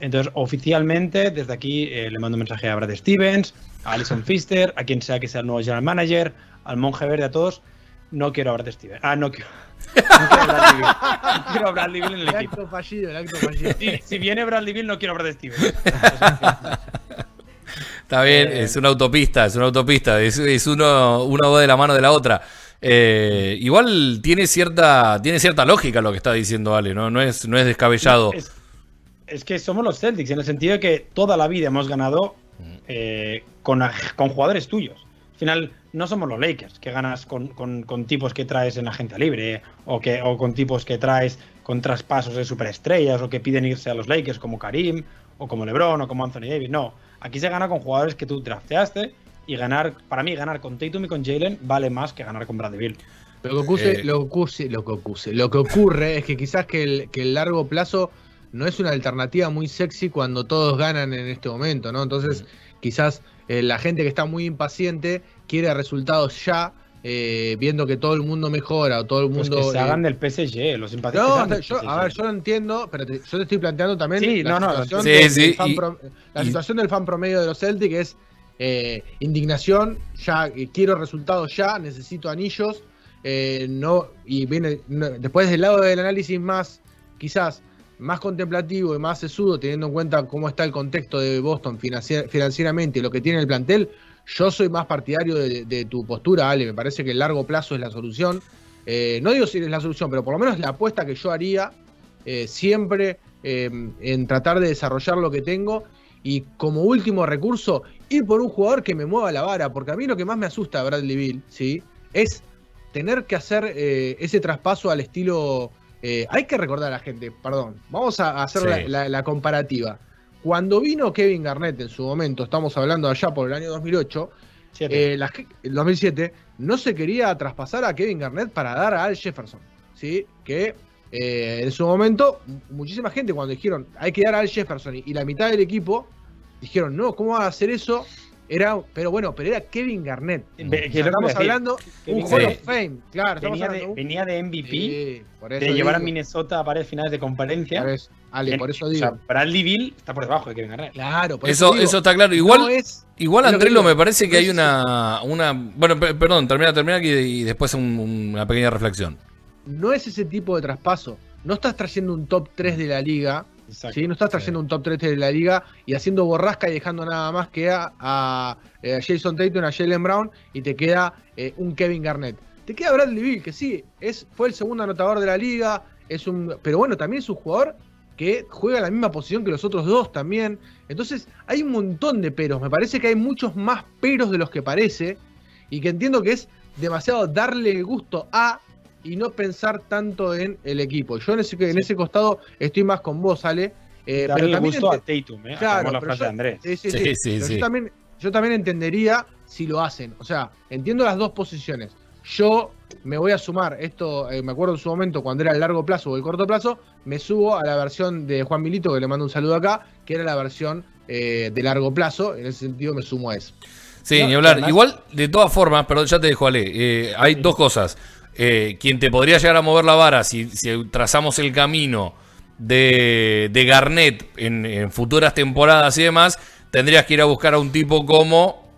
Entonces, oficialmente, desde aquí eh, le mando un mensaje a Brad Stevens, a Alison Pfister, a quien sea que sea el nuevo general manager, al monje verde, a todos. No quiero a Brad Stevens. Ah, no quiero. No quiero a Bradley Bill. No quiero a Bradley Bill en el El equipo. acto fallido, el acto fallido. Si, si viene Bradley Bill, no quiero a Brad Stevens. Está bien, Eh, es una autopista, es una autopista, es, es uno, una va de la mano de la otra. Eh, igual tiene cierta, tiene cierta lógica lo que está diciendo Ale, ¿no? No es, no es descabellado. Es, es que somos los Celtics, en el sentido de que toda la vida hemos ganado eh, con, con jugadores tuyos. Al final, no somos los Lakers, que ganas con, con- con tipos que traes en agencia libre, o, que, o con tipos que traes con traspasos de superestrellas, o que piden irse a los Lakers como Karim, o como LeBron, o como Anthony Davis. No, aquí se gana con jugadores que tú drafteaste, y ganar, para mí, ganar con Tatum y con Jalen vale más que ganar con Bradley Bill. Lo que ocurre, Eh. lo que ocurre, lo que ocurre, lo que ocurre es que quizás que el, que el largo plazo no es una alternativa muy sexy cuando todos ganan en este momento, ¿no? Entonces, quizás eh, la gente que está muy impaciente quiere resultados ya, eh, viendo que todo el mundo mejora o todo el Pues mundo. que se eh, hagan del PSG, los simpatizantes. no, yo- PSG. a ver, yo lo entiendo, pero te- yo te estoy planteando también Sí, la, no, no, situación, sí, del- sí, del fan y- pro- la y- situación del fan promedio de los Celtics es eh, indignación, ya eh, quiero resultados ya, necesito anillos, eh, no y viene no, después del lado del análisis más quizás más contemplativo y más sesudo, teniendo en cuenta cómo está el contexto de Boston financier- financieramente y lo que tiene el plantel, yo soy más partidario de, tu postura, Ale. Me parece que el largo plazo es la solución. Eh, no digo si es la solución, pero por lo menos la apuesta que yo haría eh, siempre eh, en tratar de desarrollar lo que tengo y como último recurso ir por un jugador que me mueva la vara, porque a mí lo que más me asusta Bradley Bill, ¿sí? Es tener que hacer eh, ese traspaso al estilo... eh, hay que recordar a la gente, perdón, vamos a hacer Sí. la, la- la comparativa. Cuando vino Kevin Garnett en su momento, estamos hablando allá por el año 2008, Siete. eh, la el 2007, no se quería traspasar a Kevin Garnett para dar a Al Jefferson, ¿sí? Que eh, en su momento, muchísima gente cuando dijeron hay que dar a Al Jefferson y, y la mitad del equipo dijeron no, ¿cómo va a hacer eso? Era, pero bueno, pero era Kevin Garnett. Que estamos hablando Kevin un Hall of Fame, claro, venía, de, de un- venía de MVP, Sí, por eso de llevar a Minnesota a varias finales de conferencia. por eso- Ale, por eso O digo. sea, Bradley Bill está por debajo de Kevin Garnett. claro, por Eso, digo, eso está claro. Igual, no es- igual Andrelo, me parece que hay una, una. Bueno, pe- perdón, termina, termina aquí y después un- una pequeña reflexión. no es ese tipo de traspaso. No estás trayendo un top 3 de la liga Exacto. ¿sí? No estás trayendo un top 3 de la liga y haciendo borrasca y dejando nada más que a, a, eh, a Jason Tatum, a Jalen Brown y te queda eh, un Kevin Garnett. Te queda Bradley Bill, que sí, es, fue el segundo anotador de la liga, es un, pero bueno, también es un jugador que juega la misma posición que los otros dos también. Entonces, hay un montón de peros. Me parece que hay muchos más peros de los que parece. Y que entiendo que es demasiado darle gusto a y no pensar tanto en el equipo. Yo en ese, en ese costado estoy más con vos, Ale. Eh, pero también gusto a Tatum, ¿eh? Claro, la frase yo, de Andrés. Sí, sí, sí. sí, sí yo, también, yo también entendería si lo hacen. O sea, entiendo las dos posiciones. Yo me voy a sumar, esto eh, me acuerdo en su momento cuando era el largo plazo o el corto plazo, me subo a la versión de Juan Milito, que le mando un saludo acá, que era la versión eh, de largo plazo, en ese sentido me sumo a eso. Sí, ni hablar. Igual, de todas formas, perdón, ya te dejo, Ale, eh, hay dos cosas. Quien te podría llegar a mover la vara si, si trazamos el camino de, de Garnett en, en futuras temporadas y demás, tendrías que ir a buscar a un tipo como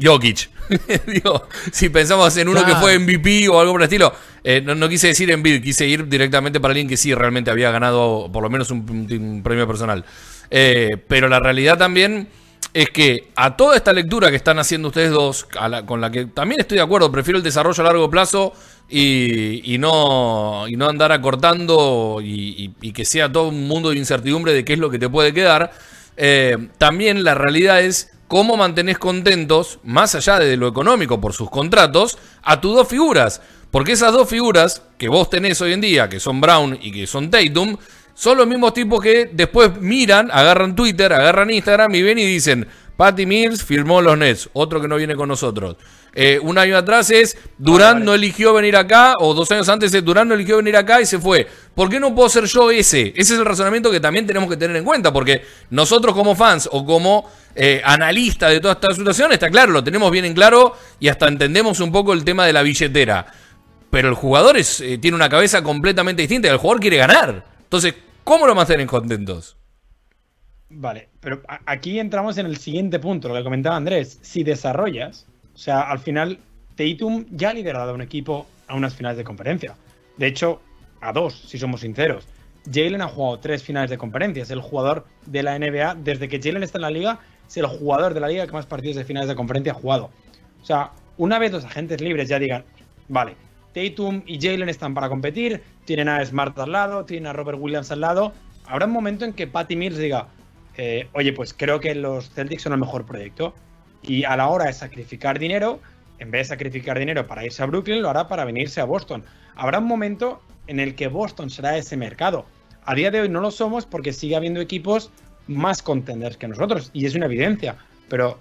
Jokic. Digo, si pensamos en uno que fue MVP o algo por el estilo, eh, no, quise decir Embiid, quise ir directamente para alguien que sí realmente había ganado por lo menos un, premio personal. Eh, pero la realidad también es que a toda esta lectura que están haciendo ustedes dos, con la que también estoy de acuerdo, prefiero el desarrollo a largo plazo y, no, y no andar acortando y, que sea todo un mundo de incertidumbre de qué es lo que te puede quedar. Eh, también la realidad es cómo mantenés contentos, más allá de lo económico por sus contratos, a tus dos figuras. Porque esas dos figuras que vos tenés hoy en día, que son Brown y que son Tatum, son los mismos tipos que después miran, agarran Twitter, agarran Instagram y ven y dicen, Patty Mills firmó los Nets, otro que no viene con nosotros. Eh, un año atrás es Durán no eligió venir acá, o dos años antes es Durán no eligió venir acá y se fue. ¿Por qué no puedo ser yo ese? Ese es el razonamiento que también tenemos que tener en cuenta, porque nosotros como fans o como eh, analistas de toda esta situación, está claro, lo tenemos bien en claro y hasta entendemos un poco el tema de la billetera. Pero el jugador es, eh, tiene una cabeza completamente distinta el jugador quiere ganar. Entonces, ¿cómo lo mantienen contentos? Vale, pero aquí entramos en el siguiente punto, lo que comentaba Andrés. Si desarrollas, o sea, al final, Tatum ya ha liderado a un equipo a unas finales de conferencia. De hecho, a dos, si somos sinceros. Jalen ha jugado tres finales de conferencia. Es el jugador de la NBA. Desde que Jalen está en la liga, es el jugador de la liga que más partidos de finales de conferencia ha jugado. O sea, una vez los agentes libres ya digan, vale, Tatum y Jalen están para competir, tienen a Smart al lado, tienen a Robert Williams al lado. Habrá un momento en que Patty Mills diga, eh, oye, pues creo que los Celtics son el mejor proyecto. Y a la hora de sacrificar dinero, en vez de sacrificar dinero para irse a Brooklyn, lo hará para venirse a Boston. Habrá un momento en el que Boston será ese mercado. A día de hoy no lo somos porque sigue habiendo equipos más contenders que nosotros, y es una evidencia. Pero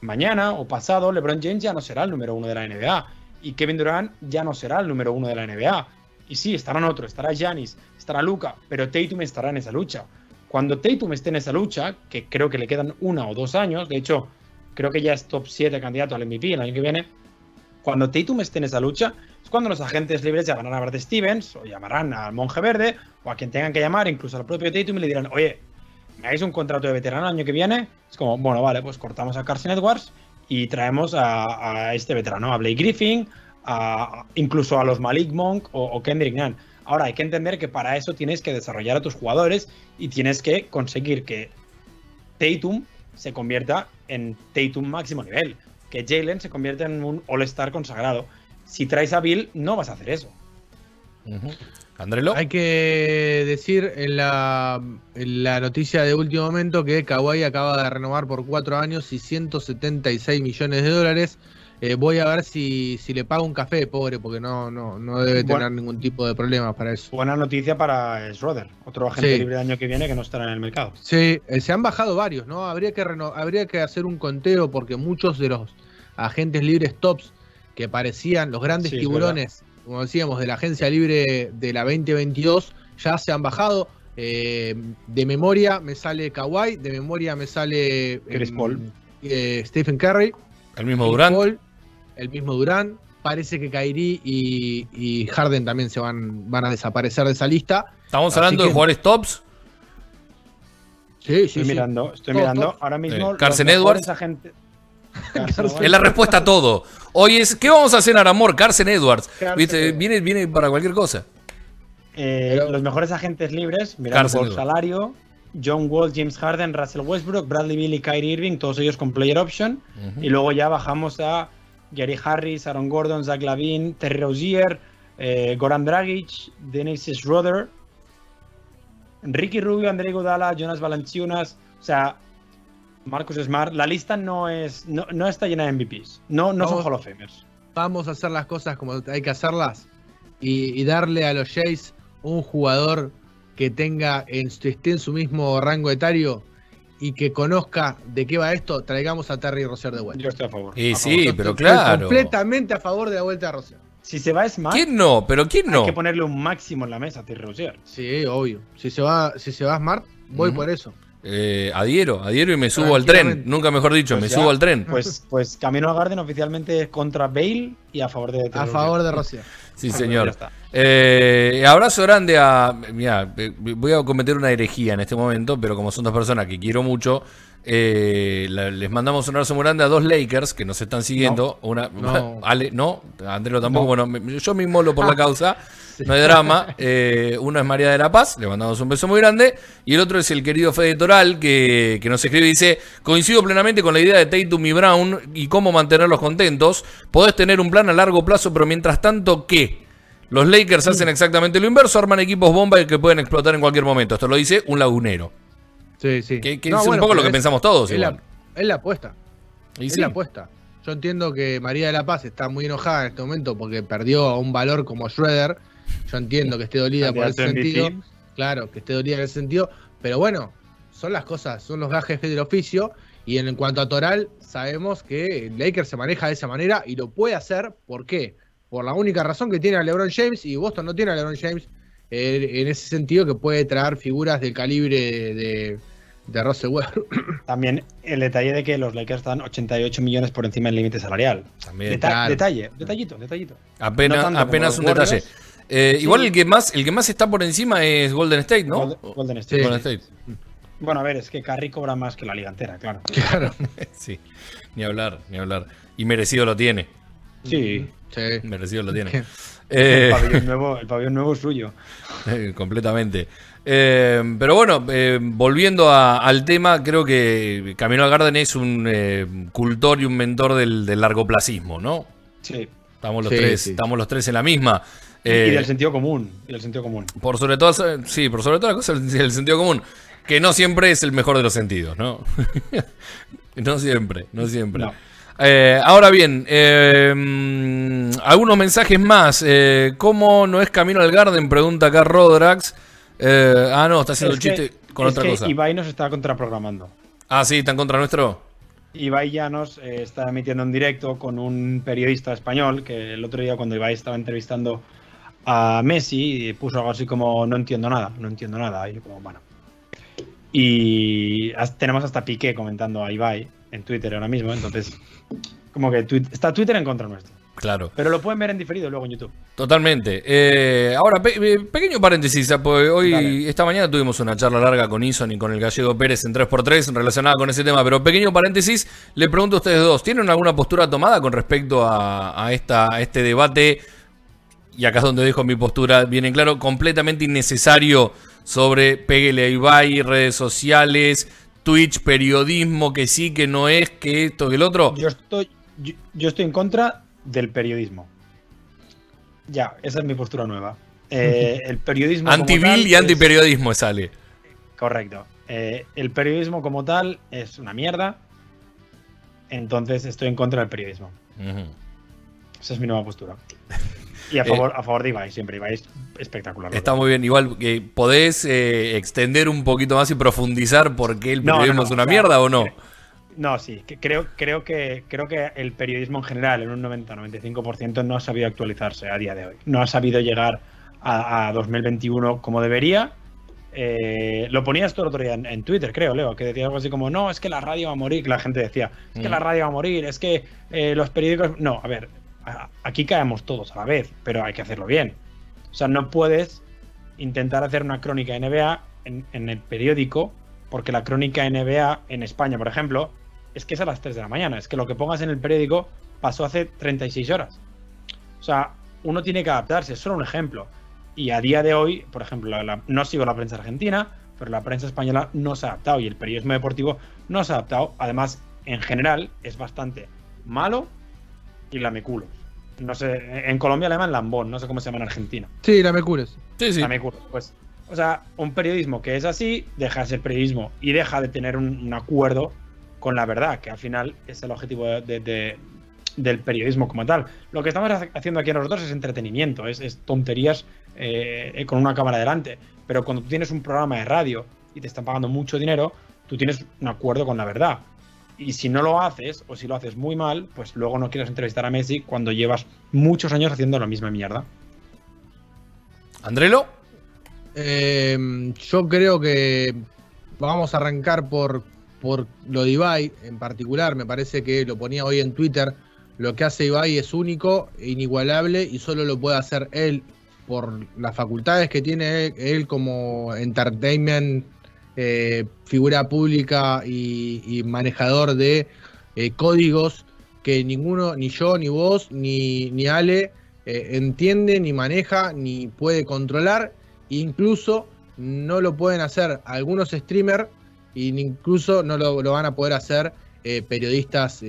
mañana o pasado, LeBron James ya no será el número uno de la NBA, y Kevin Durant ya no será el número uno de la NBA. Y sí, estarán otros, estará Giannis, estará Luca, pero Tatum estará en esa lucha. Cuando Tatum esté en esa lucha, que creo que le quedan una o dos años, de hecho, creo que ya es top 7 candidato al MVP el año que viene, cuando Tatum esté en esa lucha, es cuando los agentes libres llamarán a Brad Stevens, o llamarán al Monje Verde, o a quien tengan que llamar, incluso al propio Tatum, y le dirán, oye, ¿me hagáis un contrato de veterano el año que viene? Es como, bueno, vale, pues cortamos a Carson Edwards y traemos a, este veterano, a Blake Griffin, a, incluso a los Malik Monk o, o Kendrick Nunn. Ahora hay que entender que para eso tienes que desarrollar a tus jugadores y tienes que conseguir que Tatum se convierta en Tatum máximo nivel, que Jalen se convierta en un All-Star consagrado. Si traes a Bill, no vas a hacer eso. Andrelo. Hay que decir en la, en la, noticia de último momento que Kawhi acaba de renovar por cuatro años y 176 millones de dólares. Eh, voy a ver si, si, le pago un café, pobre, porque no, no, no debe tener ningún tipo de problema para eso. Buena noticia para Schroeder, otro agente libre de año que viene que no estará en el mercado. Sí, eh, se han bajado varios, ¿no? Habría que, habría que hacer un conteo porque muchos de los agentes libres tops que parecían los grandes tiburones, como decíamos, de la agencia libre de la 2022, ya se han bajado. Eh, de memoria me sale Kawhi, de memoria me sale Chris Paul. Stephen Curry. El mismo Durant el mismo Durán. Parece que Kairi y, Harden también se van, van a desaparecer de esa lista. ¿Estamos hablando de jugadores tops? Sí, sí, estoy mirando, estoy mirando. Ahora mismo. Carson Edwards. es la respuesta a todo. Hoy es, ¿qué vamos a hacer, Aramor? Carson Edwards. Viene, viene para cualquier cosa. Eh, los mejores agentes libres, mirando por salario, John Wall, James Harden, Russell Westbrook, Bradley Billy, Kyrie Irving, todos ellos con player option. Y luego ya bajamos a Gary Harris, Aaron Gordon, Zach Lavin, Terry Rozier, eh, Goran Dragic, Denis Schroeder, Ricky Rubio, André Godala, Jonas Valanciunas, o sea, Marcus Smart. La lista no es no, no está llena de MVPs. No, no son. Hall of Famers. Vamos a hacer las cosas como hay que hacerlas y, y darle a los Jays un jugador que tenga en su, esté en su mismo rango etario y que conozca de qué va esto. Traigamos a Terry Rozier de vuelta. Yo estoy a favor. Y a sí, favor. pero Estoy claro. Completamente a favor de la vuelta de Rozier. Si se va Smart, ¿Quién no? ¿Pero quién no? hay que ponerle un máximo en la mesa a Terry Rozier. Sí, obvio. Si se va, si se va Smart, voy por eso. Eh, adhiero, adhiero y me subo al tren. Nunca mejor dicho, Pues me ya. subo al tren. Pues, pues Camino a Garden oficialmente es contra Bale y a favor de A favor de Rozier. Sí, señor. Eh, abrazo grande a. Mira, eh, voy a cometer una herejía en este momento, pero como son dos personas que quiero mucho, eh, la- les mandamos un abrazo muy grande a dos Lakers que nos están siguiendo. Una, No. Ale, no, Andrelo tampoco. No. Bueno, me- yo me inmolo por la causa, no hay drama. Eh, uno es María de la Paz, le mandamos un beso muy grande. Y el otro es el querido Fede Toral, que, que nos escribe y dice: Coincido plenamente con la idea de Tatum y Brown y cómo mantenerlos contentos. Podés tener un plan a largo plazo, pero mientras tanto, ¿qué? Los Lakers hacen exactamente lo inverso, arman equipos bomba que pueden explotar en cualquier momento. Esto lo dice un lagunero. Sí, sí. Que, que No, es un poco lo que es- pensamos todos. Es la, es la apuesta. Y es sí. la apuesta. Yo entiendo que María de la Paz está muy enojada en este momento porque perdió a un valor como Schroeder. Yo entiendo que esté dolida por ese sentido. Claro, que esté dolida en ese sentido. Pero bueno, son las cosas, son los gajes del oficio. Y en cuanto a Toral, sabemos que el Lakers se maneja de esa manera y lo puede hacer. ¿Por qué? Por la única razón que tiene a LeBron James y Boston no tiene a LeBron James. Eh, en ese sentido que puede traer figuras del calibre de, de, de Russell Westbrook. También el detalle de que los Lakers están 88 millones por encima del límite salarial. También. Deta- Claro. Detalle, detallito, detallito. Apenas, No apenas un Warriors. detalle. Eh, Sí. Igual el que más el que más está por encima es Golden State, ¿no? Golden, Golden State. Sí. Golden State. Bueno, a ver, es que Curry cobra más que la liga entera, claro. claro. Sí, ni hablar, ni hablar. Y merecido lo tiene. Sí. Sí. Merecido lo tiene. El Eh, pabellón nuevo, el pabellón nuevo es suyo. Eh, completamente. Eh, pero bueno, eh, volviendo a- al tema, creo que Camino al Garden es un eh, cultor y un mentor del, del largoplacismo, ¿no? Sí. Estamos los Sí, tres, sí. estamos los tres en la misma. Y- Eh, y del sentido común. Y del sentido común. por sobre todo, sí, por sobre todo la cosa del sentido común, que no siempre es el mejor de los sentidos, ¿no? no siempre, no siempre. No. Eh, ahora bien, eh, mm, algunos mensajes más. Eh, ¿Cómo no es Camino al Garden? Pregunta acá Rodrax. Eh, ah, no, está haciendo Es el que- chiste con es otra que cosa. Ibai nos está contraprogramando. Ah, sí, está en contra nuestro. Ibai Llanos está emitiendo en directo con un periodista español que el otro día cuando Ibai estaba entrevistando a Messi puso algo así como no entiendo nada, no entiendo nada. Y yo como, bueno. Y tenemos hasta Piqué comentando a Ibai en Twitter ahora mismo, entonces como que está Twitter en contra nuestro. Claro, Pero lo pueden ver en diferido luego en YouTube. totalmente. Eh, ahora, pe- eh, pequeño paréntesis, ah, porque hoy, Dale. esta mañana tuvimos una charla larga con Ison y con el gallego Pérez en 3x3 relacionada con ese tema, pero pequeño paréntesis, le pregunto a ustedes dos, ¿tienen alguna postura tomada con respecto a, a esta, a este debate? Y acá es donde dejo mi postura bien en claro, completamente innecesario sobre Péguele a Ibai, redes sociales, Twitch, periodismo, que sí, que no es, que esto, que el otro. Yo estoy, yo, yo estoy en contra del periodismo. Ya, esa es mi postura nueva. Eh, el periodismo. tal y es- antiperiodismo sale. Correcto. Eh, el periodismo como tal es una mierda. Entonces estoy en contra del periodismo. Esa es mi nueva postura. Y a favor, a favor de Ibai, siempre. Ibai es espectacular. Está muy bien. Igual que podés eh, extender un poquito más y profundizar por qué el no, periodismo no, es una o sea, mierda o no. No, sí. creo, creo, que, creo que el periodismo en general, en un 90-95%, no ha sabido actualizarse a día de hoy. No ha sabido llegar a, a 2021 como debería. Eh, lo ponías todo el otro día en, en Twitter, creo, Leo, que decía algo así como, no, es que la radio va a morir, que la gente decía, es que Mm. la radio va a morir, es que eh, los periódicos... No, a ver, aquí caemos todos a la vez, pero hay que hacerlo bien. O sea, no puedes intentar hacer una crónica NBA en, en el periódico, porque la crónica NBA en España, por ejemplo, es que es a las 3 de la mañana. Es que lo que pongas en el periódico pasó hace 36 horas. O sea, uno tiene que adaptarse, es solo un ejemplo. Y a día de hoy, por ejemplo, la- no sigo la prensa argentina, pero la prensa española no se ha adaptado y el periodismo deportivo no se ha adaptado. Además, en general, es bastante malo y lameculos. No sé, en Colombia le llaman lambón, no sé cómo se llama en Argentina. Sí, la Mecures. Sí, sí. La Mecures, pues. O sea, un periodismo que es así, deja de ser periodismo y deja de tener un, un acuerdo con la verdad, que al final es el objetivo de, de- de- del periodismo como tal. Lo que estamos ha- haciendo aquí nosotros es entretenimiento, es, es tonterías eh, con una cámara delante. Pero cuando tú tienes un programa de radio y te están pagando mucho dinero, tú tienes un acuerdo con la verdad. Y si no lo haces, o si lo haces muy mal, pues luego no quieres entrevistar a Messi cuando llevas muchos años haciendo la misma mierda. ¿Andrelo? Eh, yo creo que vamos a arrancar por, por lo de Ibai en particular. Me parece que lo ponía hoy en Twitter. Lo que hace Ibai es único, inigualable y solo lo puede hacer él por las facultades que tiene él, él como entertainment, eh, figura pública y, manejador de eh, códigos que ninguno, ni yo, ni vos, ni, ni Ale eh, entiende, ni maneja, ni puede controlar. Incluso no lo pueden hacer algunos streamers ni incluso no lo, lo van a poder hacer eh, periodistas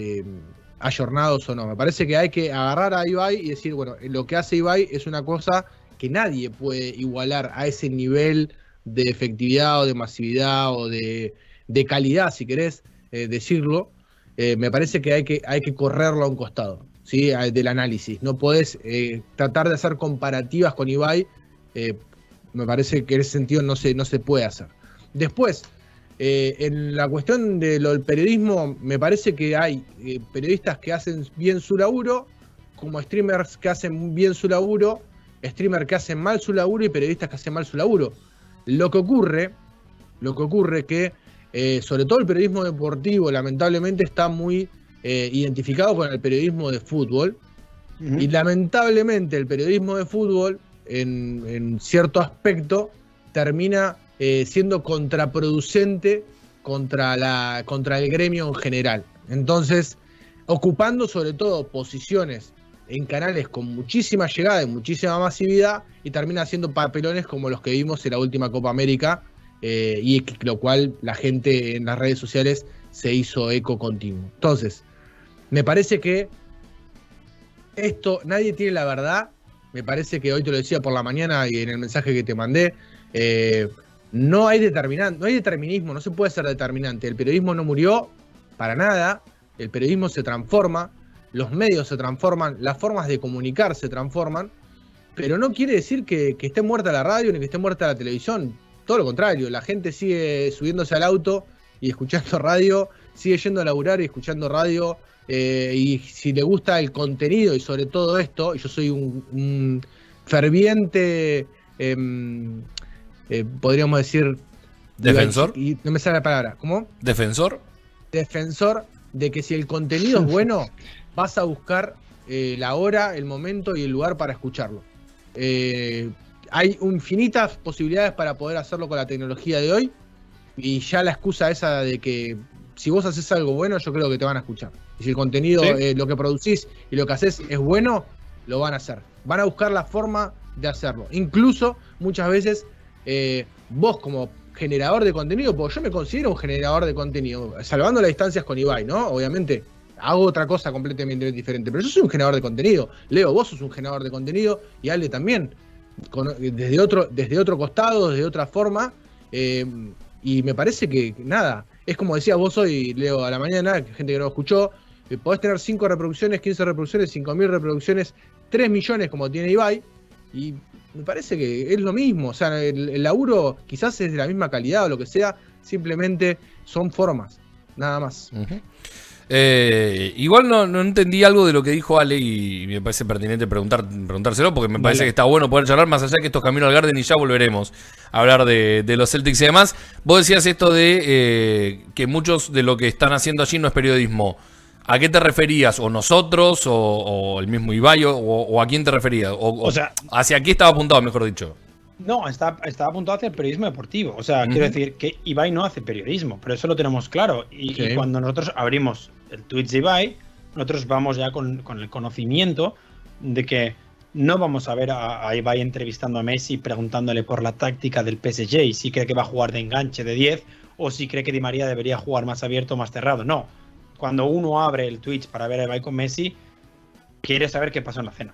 ayornados o no. Me parece que hay que agarrar a Ibai y decir, bueno, lo que hace Ibai es una cosa que nadie puede igualar a ese nivel de efectividad o de masividad o de, de calidad, si querés eh, decirlo. Eh, me parece que hay, que hay que correrlo a un costado ¿sí? Del análisis. No podés eh, tratar de hacer comparativas con Ibai. eh, me parece que en ese sentido no se, no se puede hacer. Después, en la cuestión de lo del periodismo, me parece que hay periodistas que hacen bien su laburo, como streamers que hacen bien su laburo, streamers que hacen mal su laburo y periodistas que hacen mal su laburo. Lo que ocurre, lo que ocurre que, eh, sobre todo el periodismo deportivo, lamentablemente está muy eh, identificado con el periodismo de fútbol. Y lamentablemente el periodismo de fútbol, en, en cierto aspecto, termina eh, siendo contraproducente contra, la, contra el gremio en general. Entonces, ocupando sobre todo posiciones en canales con muchísima llegada y muchísima masividad, y termina haciendo papelones como los que vimos en la última Copa América, eh, y lo cual la gente en las redes sociales se hizo eco continuo. Entonces, me parece que esto, nadie tiene la verdad. Me parece que hoy te lo decía por la mañana y en el mensaje que te mandé. eh, no hay determinante, no hay determinismo, no se puede ser determinante. El periodismo no murió para nada. El periodismo se transforma, los medios se transforman, las formas de comunicar se transforman, pero no quiere decir que, que esté muerta la radio ni que esté muerta la televisión. Todo lo contrario, la gente sigue subiéndose al auto y escuchando radio, sigue yendo a laburar y escuchando radio. eh, y si le gusta el contenido y sobre todo esto, y yo soy un, un ferviente, em, eh, podríamos decir... ¿Defensor? Y no me sale la palabra. ¿Cómo? ¿Defensor? defensor de que si el contenido es bueno, vas a buscar eh, la hora, el momento y el lugar para escucharlo. Eh, hay infinitas posibilidades para poder hacerlo con la tecnología de hoy y ya la excusa esa de que si vos haces algo bueno, yo creo que te van a escuchar. Y si el contenido, Sí. eh, lo que producís y lo que haces es bueno, lo van a hacer. Van a buscar la forma de hacerlo. Incluso muchas veces eh, vos como generador de contenido, porque yo me considero un generador de contenido, salvando las distancias con Ibai, ¿no? Obviamente, hago otra cosa completamente diferente, pero yo soy un generador de contenido. Leo, vos sos un generador de contenido y Ale también, desde, otro, desde otro costado, desde otra forma, eh, y me parece que, nada, es como decías vos hoy, Leo, a la mañana, gente que no escuchó, eh, podés tener 5 reproducciones, 15 reproducciones, 5.000 reproducciones, 3 millones como tiene Ibai, y me parece que es lo mismo. O sea, el, laburo quizás es de la misma calidad o lo que sea, simplemente son formas, nada más. Eh, igual no, no entendí algo de lo que dijo Ale y me parece pertinente preguntar, preguntárselo porque me parece que está bueno poder charlar más allá que esto es Camino al Garden y ya volveremos a hablar de, de los Celtics y demás. Vos decías esto de eh, que muchos de lo que están haciendo allí no es periodismo. ¿A qué te referías? ¿O nosotros? ¿O, o el mismo Ibai? O, o a quién te referías? O, O sea- ¿Hacia aquí estaba apuntado, mejor dicho? No, está, está apuntado hacia el periodismo deportivo. O sea, quiero decir que Ibai no hace periodismo, pero eso lo tenemos claro. Y, Sí. y cuando nosotros abrimos el Twitch de Ibai, nosotros vamos ya con, con el conocimiento de que no vamos a ver a, a entrevistando a Messi preguntándole por la táctica del PSG y si cree que va a jugar de enganche de 10 o si cree que Di María debería jugar más abierto o más cerrado. No. Cuando uno abre el Twitch para ver a Ibai con Messi, quiere saber qué pasó en la cena.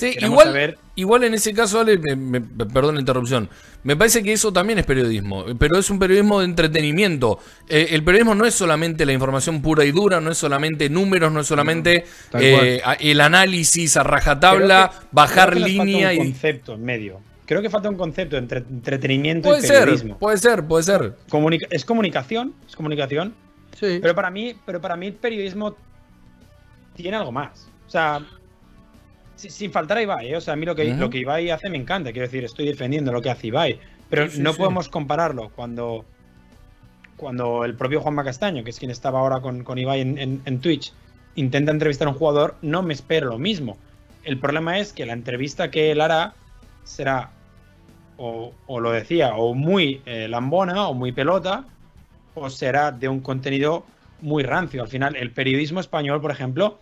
Sí, igual, saber- igual en ese caso, Ale, me- me- perdón la interrupción, me parece que eso también es periodismo, pero es un periodismo de entretenimiento. Eh, el periodismo no es solamente la información pura y dura, no es solamente números, no es solamente eh, el análisis a rajatabla, que- bajar línea un y... concepto en medio. Creo que falta un concepto entre- entretenimiento Puede y ser, periodismo. puede ser, puede ser. Comunica- es comunicación, es comunicación, Sí. pero para mí, pero para mí el periodismo tiene algo más. O sea, si- sin faltar a Ibai, ¿eh? o sea, a mí lo que, Ujú. lo que Ibai hace me encanta, quiero decir, estoy defendiendo lo que hace Ibai, pero Sí, sí, no sí. podemos compararlo cuando, cuando el propio Juanma Castaño, que es quien estaba ahora con, con Ibai en, en- en Twitch, intenta entrevistar a un jugador, no me espero lo mismo. El problema es que la entrevista que él hará será, o, o lo decía, o muy eh, lambona o muy pelota, o será de un contenido muy rancio. Al final, el periodismo español, por ejemplo,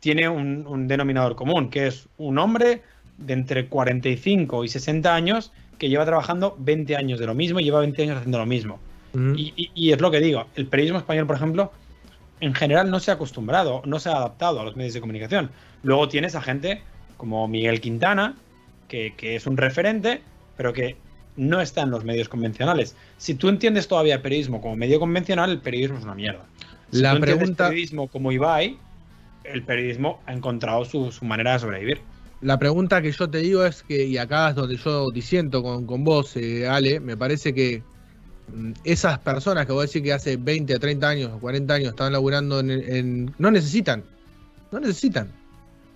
tiene un, un denominador común, que es un hombre de entre 45 y 60 años que lleva trabajando 20 años de lo mismo y lleva 20 años haciendo lo mismo. Y, y- y es lo que digo, el periodismo español, por ejemplo, en general no se ha acostumbrado, no se ha adaptado a los medios de comunicación. Luego tienes a gente como Miguel Quintana, que, que es un referente, pero que no está en los medios convencionales. Si tú entiendes todavía periodismo como medio convencional, el periodismo es una mierda. Si La tú entiendes pregunta- periodismo como Ibai, el periodismo ha encontrado su, manera de sobrevivir. La pregunta que yo te digo es que, y acá es donde yo disiento con, con vos, eh, Ale, me parece que mm, esas personas que vos decís que hace 20 o 30 años o 40 años estaban laburando en, en- no necesitan, no necesitan,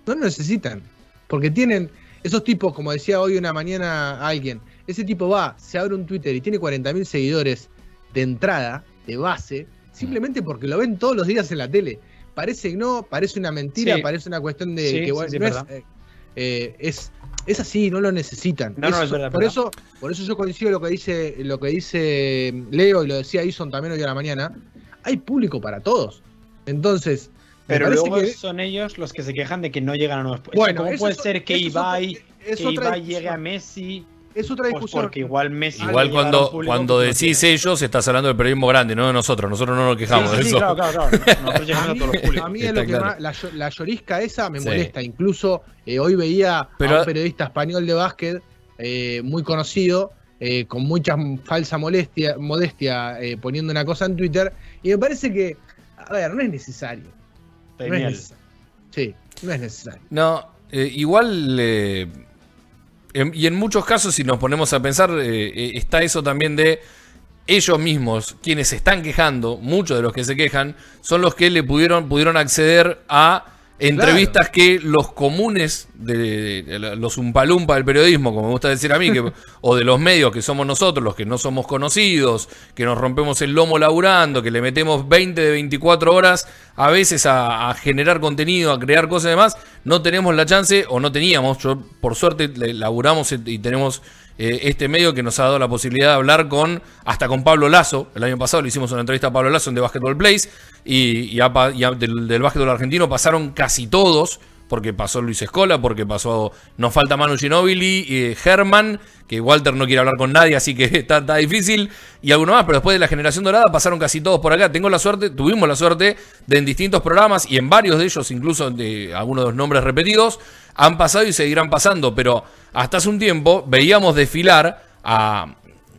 no necesitan, porque tienen esos tipos, como decía hoy una mañana alguien, ese tipo va, se abre un Twitter y tiene 40.000 seguidores de entrada, de base, simplemente porque lo ven todos los días en la tele. Parece que no, parece una mentira, Sí. parece una cuestión de Sí, que bueno, sí, no es, verdad. eh, eh, es, es así, no lo necesitan. No, no, es verdad, por verdad. eso, por eso yo coincido lo que dice, lo que dice Leo y lo decía Ison también hoy a la mañana. Hay público para todos. Entonces, Pero luego que son ellos los que se quejan de que no llegan a nuevos puestos. Bueno, ¿Cómo puede ser que Ibai, es que Ibai llegue a Messi? Es otra Pues discusión. porque igual Messi. Cuando, cuando no decís tiene. ellos, estás hablando del periodismo grande, no de nosotros. Nosotros no nos quejamos Sí, de sí, eso. claro, claro, claro. A a mí, todos los públicos. a mí es lo que claro. más, la, la llorisca esa me Sí. molesta. Incluso eh, hoy veía Pero- a un periodista español de básquet eh, muy conocido, eh, con mucha falsa molestia, modestia, eh, poniendo una cosa en Twitter. Y me parece que, a ver, no es necesario. No es necesario. Sí, no es necesario. No, eh, igual. Y en muchos casos, si nos ponemos a pensar, eh, eh, está eso también de ellos mismos, quienes se están quejando, muchos de los que se quejan, son los que le pudieron, pudieron acceder a entrevistas que los comunes, de, de- de los umpalumpa del periodismo, como me gusta decir a mí, que, o de los medios que somos nosotros, los que no somos conocidos, que nos rompemos el lomo laburando, que le metemos 20 de 24 horas a veces a, a generar contenido, a crear cosas y demás, no tenemos la chance, o no teníamos, yo por suerte laburamos y tenemos eh, este medio que nos ha dado la posibilidad de hablar con, hasta con Pablo Lazo, el año pasado le hicimos una entrevista a Pablo Lazo en The Basketball Place, y, y del, del básquetbol argentino pasaron casi todos, porque pasó Luis Escola, porque pasó, nos falta Manu Ginóbili, y Germán, que Walter no quiere hablar con nadie, así que está, está difícil, y alguno más, pero después de la generación dorada pasaron casi todos por acá. Tengo la suerte, tuvimos la suerte de en distintos programas, y en varios de ellos, incluso de algunos de los nombres repetidos, han pasado y seguirán pasando, pero hasta hace un tiempo veíamos desfilar a,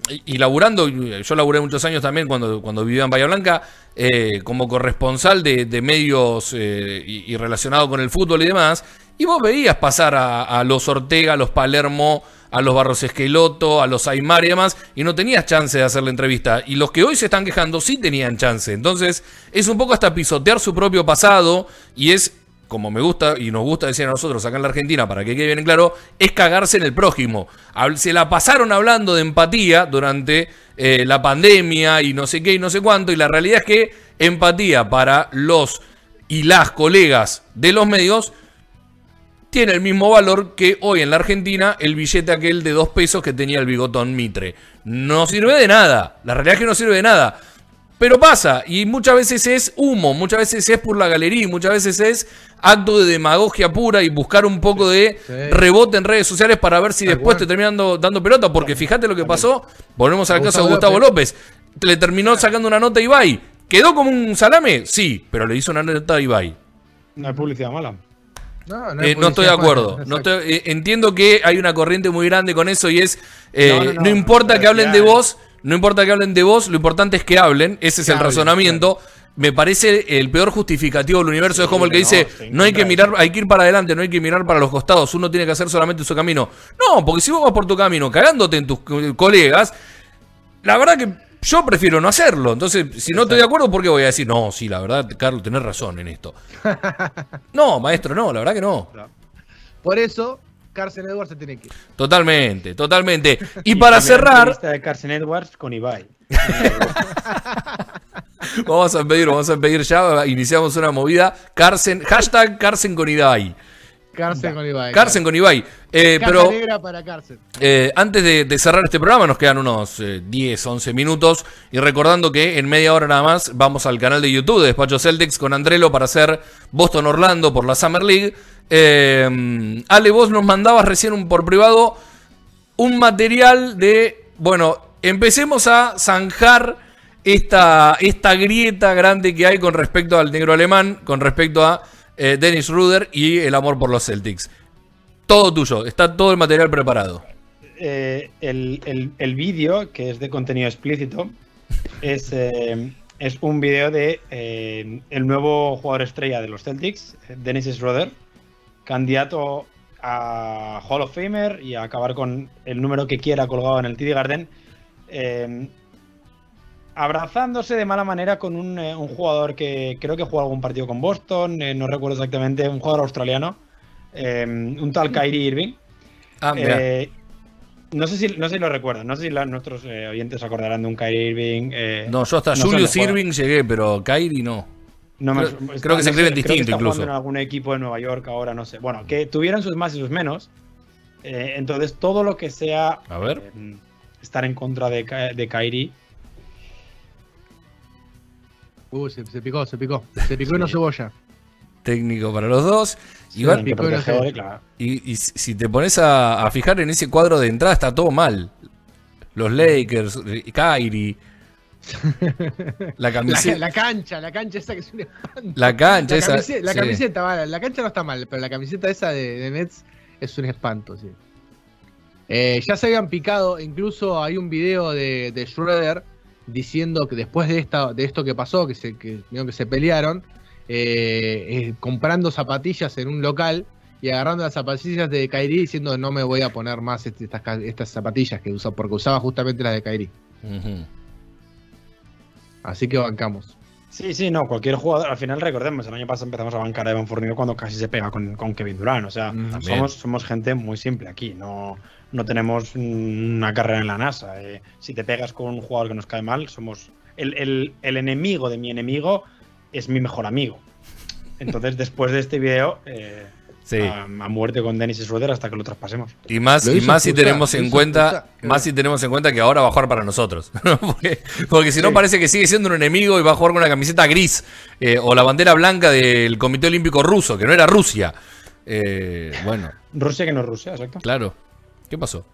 y, laburando, yo laburé muchos años también cuando, cuando vivía en Bahía Blanca, eh, como corresponsal de, medios eh, y, y relacionado con el fútbol y demás, y vos veías pasar a, a los Ortega, a los Palermo, a los Barros Esqueloto, a los Aymar y demás, y no tenías chance de hacer la entrevista. Y los que hoy se están quejando sí tenían chance. Entonces, es un poco hasta pisotear su propio pasado y es como me gusta y nos gusta decir a nosotros acá en la Argentina, para que quede bien en claro, es cagarse en el prójimo. Se la pasaron hablando de empatía durante eh, la pandemia y no sé qué y no sé cuánto, y la realidad es que empatía para los y las colegas de los medios tiene el mismo valor que hoy en la Argentina el billete aquel de dos pesos que tenía el bigotón Mitre. No sirve de nada, la realidad es que no sirve de nada. Pero pasa, y muchas veces es humo, muchas veces es por la galería, muchas veces es acto de demagogia pura y buscar un poco de rebote en redes sociales para ver si después te terminan dando, dando pelota, porque fíjate lo que pasó, volvemos al caso de Gustavo López, le terminó sacando una nota a Ibai, ¿quedó como un salame? Sí, pero le hizo una nota a Ibai. No hay publicidad mala. No, no, Eh, no estoy de acuerdo. No estoy- eh, entiendo que hay una corriente muy grande con eso y es, eh, No, no, no, no, importa no, que hablen de vos, no importa que hablen de vos, lo importante es que hablen, ese es Que el hablen, razonamiento. Me parece el peor justificativo del universo, es como el que no, dice, no hay que mirar, hay que ir para adelante, no hay que mirar para los costados, uno tiene que hacer solamente su camino. No, porque si vos vas por tu camino cagándote en tus co- colegas, la verdad que yo prefiero no hacerlo. Entonces, si no estoy de acuerdo, ¿por qué voy a decir, no, sí, la verdad, Carlos, tenés razón en esto? No, maestro, no, la verdad que no. Por eso, Carson Edwards se tiene que ir. Totalmente, totalmente. Y para cerrar, entrevista de Carson Edwards con Ibai. vamos a pedir, vamos a pedir ya, iniciamos una movida. Carsen, hashtag Carsen con Ibai. Carson con Ibai. Carsen con Ibai. Eh, pero negra para Carson. eh, antes de, de cerrar este programa, nos quedan unos eh, 10, 11 minutos. Y recordando que en media hora nada más vamos al canal de YouTube de Despacho Celtics con Andrelo para hacer Boston Orlando por la Summer League. Eh, Ale, vos nos mandabas recién un, por privado un material de. Bueno, empecemos a zanjar esta, esta grieta grande que hay con respecto al negro alemán, con respecto a eh, Dennis Ruder y el amor por los Celtics. Todo tuyo, está todo el material preparado. Eh, el el- el vídeo, que es de contenido explícito, es, eh, es un vídeo de eh, el nuevo jugador estrella de los Celtics, Dennis Schroeder, candidato a Hall of Famer y a acabar con el número que quiera colgado en el TD Garden. Abrazándose de mala manera con un, eh, un jugador que creo que jugó algún partido con Boston, eh, no recuerdo exactamente, un jugador australiano, eh, un tal Kyrie Irving. Ah, mira. No sé si no sé si lo recuerdan, no sé si la- nuestros oyentes acordarán de un Kyrie Irving. no, yo hasta no Julius. Irving llegué, pero Kyrie no. No me- creo- está- que se no escriben sé, distinto está incluso. en algún equipo de Nueva York ahora, no sé. Bueno, que tuvieran sus más y sus menos. entonces, todo lo que sea A ver. estar en contra de, de Kyrie. Uh, se, se picó, se picó. Se picó una cebolla. Técnico para los dos. Y, cebolla. claro. si te pones a, a fijar en ese cuadro de entrada, está todo mal. Los Lakers, eh, Kyrie, la La, camiseta, la cancha, la cancha esa que es un espanto. la cancha La, esa. camiseta, la sí. camiseta, vale, la cancha no está mal, pero la camiseta esa de, de Nets es un espanto, sí. Eh, ya se habían picado, incluso hay un video de, de Schroeder diciendo que después de esta, de esto que pasó, que se, que, que se pelearon, eh, eh, comprando zapatillas en un local y agarrando las zapatillas de Kyrie diciendo no me voy a poner más este- estas, estas zapatillas que usa, porque usaba justamente las de. Ujú. Así que bancamos. Sí, sí, no, cualquier jugador. Al final, recordemos, el año pasado empezamos a bancar a Evan Fournier cuando casi se pega con, con Kevin Durant. O sea, Mm, somos, somos gente muy simple aquí. No, no tenemos una carrera en la NASA. eh. si te pegas con un jugador que nos cae mal, somos. El, el- el enemigo de mi enemigo es mi mejor amigo. Entonces, después de este video, eh, Sí. a, a muerte con Dennis Schroeder hasta que lo traspasemos. Y más, y más si tenemos en cuenta, más si tenemos en cuenta que ahora va a jugar para nosotros. porque, porque si no Sí. parece que sigue siendo un enemigo y va a jugar con una camiseta gris eh, o la bandera blanca del Comité Olímpico Ruso, que no era Rusia. Eh, bueno, Rusia que no es Rusia, exacto. claro. ¿Qué pasó?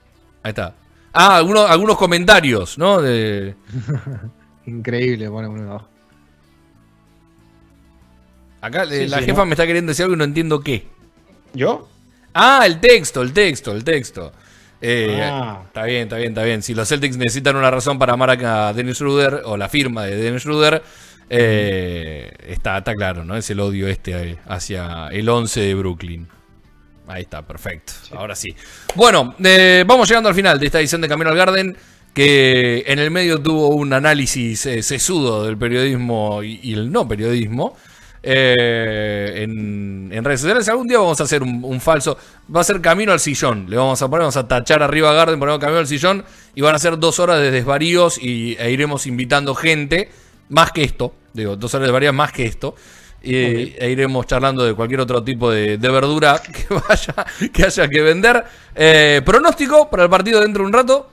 Ahí está. Ah, algunos, algunos comentarios, ¿no? De, Increíble, abajo. acá eh, Sí, la sí, jefa ¿no? me está queriendo decir algo y no entiendo qué. ¿Yo? Ah, el texto, el texto, el texto. Eh, Ah. Está bien, está bien, está bien. Si los Celtics necesitan una razón para amar a Dennis Schroeder o la firma de Dennis Schroeder, eh, está, está claro, ¿no? Es el odio este eh, hacia el 11 de Brooklyn. Ahí está, perfecto. Ahora sí. Bueno, eh, vamos llegando al final de esta edición de Camino al Garden, que en el medio tuvo un análisis eh, sesudo del periodismo y, el no periodismo. eh, en, redes sociales. Algún día vamos a hacer un, un falso. Va a ser camino al sillón. Le vamos a poner, vamos a tachar arriba a Garden, ponemos camino al sillón. Y van a ser dos horas de desvaríos y, e iremos invitando gente. Más que esto. Digo, dos horas de desvaríos más que esto. Y, e iremos charlando de cualquier otro tipo de, de verdura que vaya, que haya que vender. Eh, pronóstico para el partido dentro de un rato.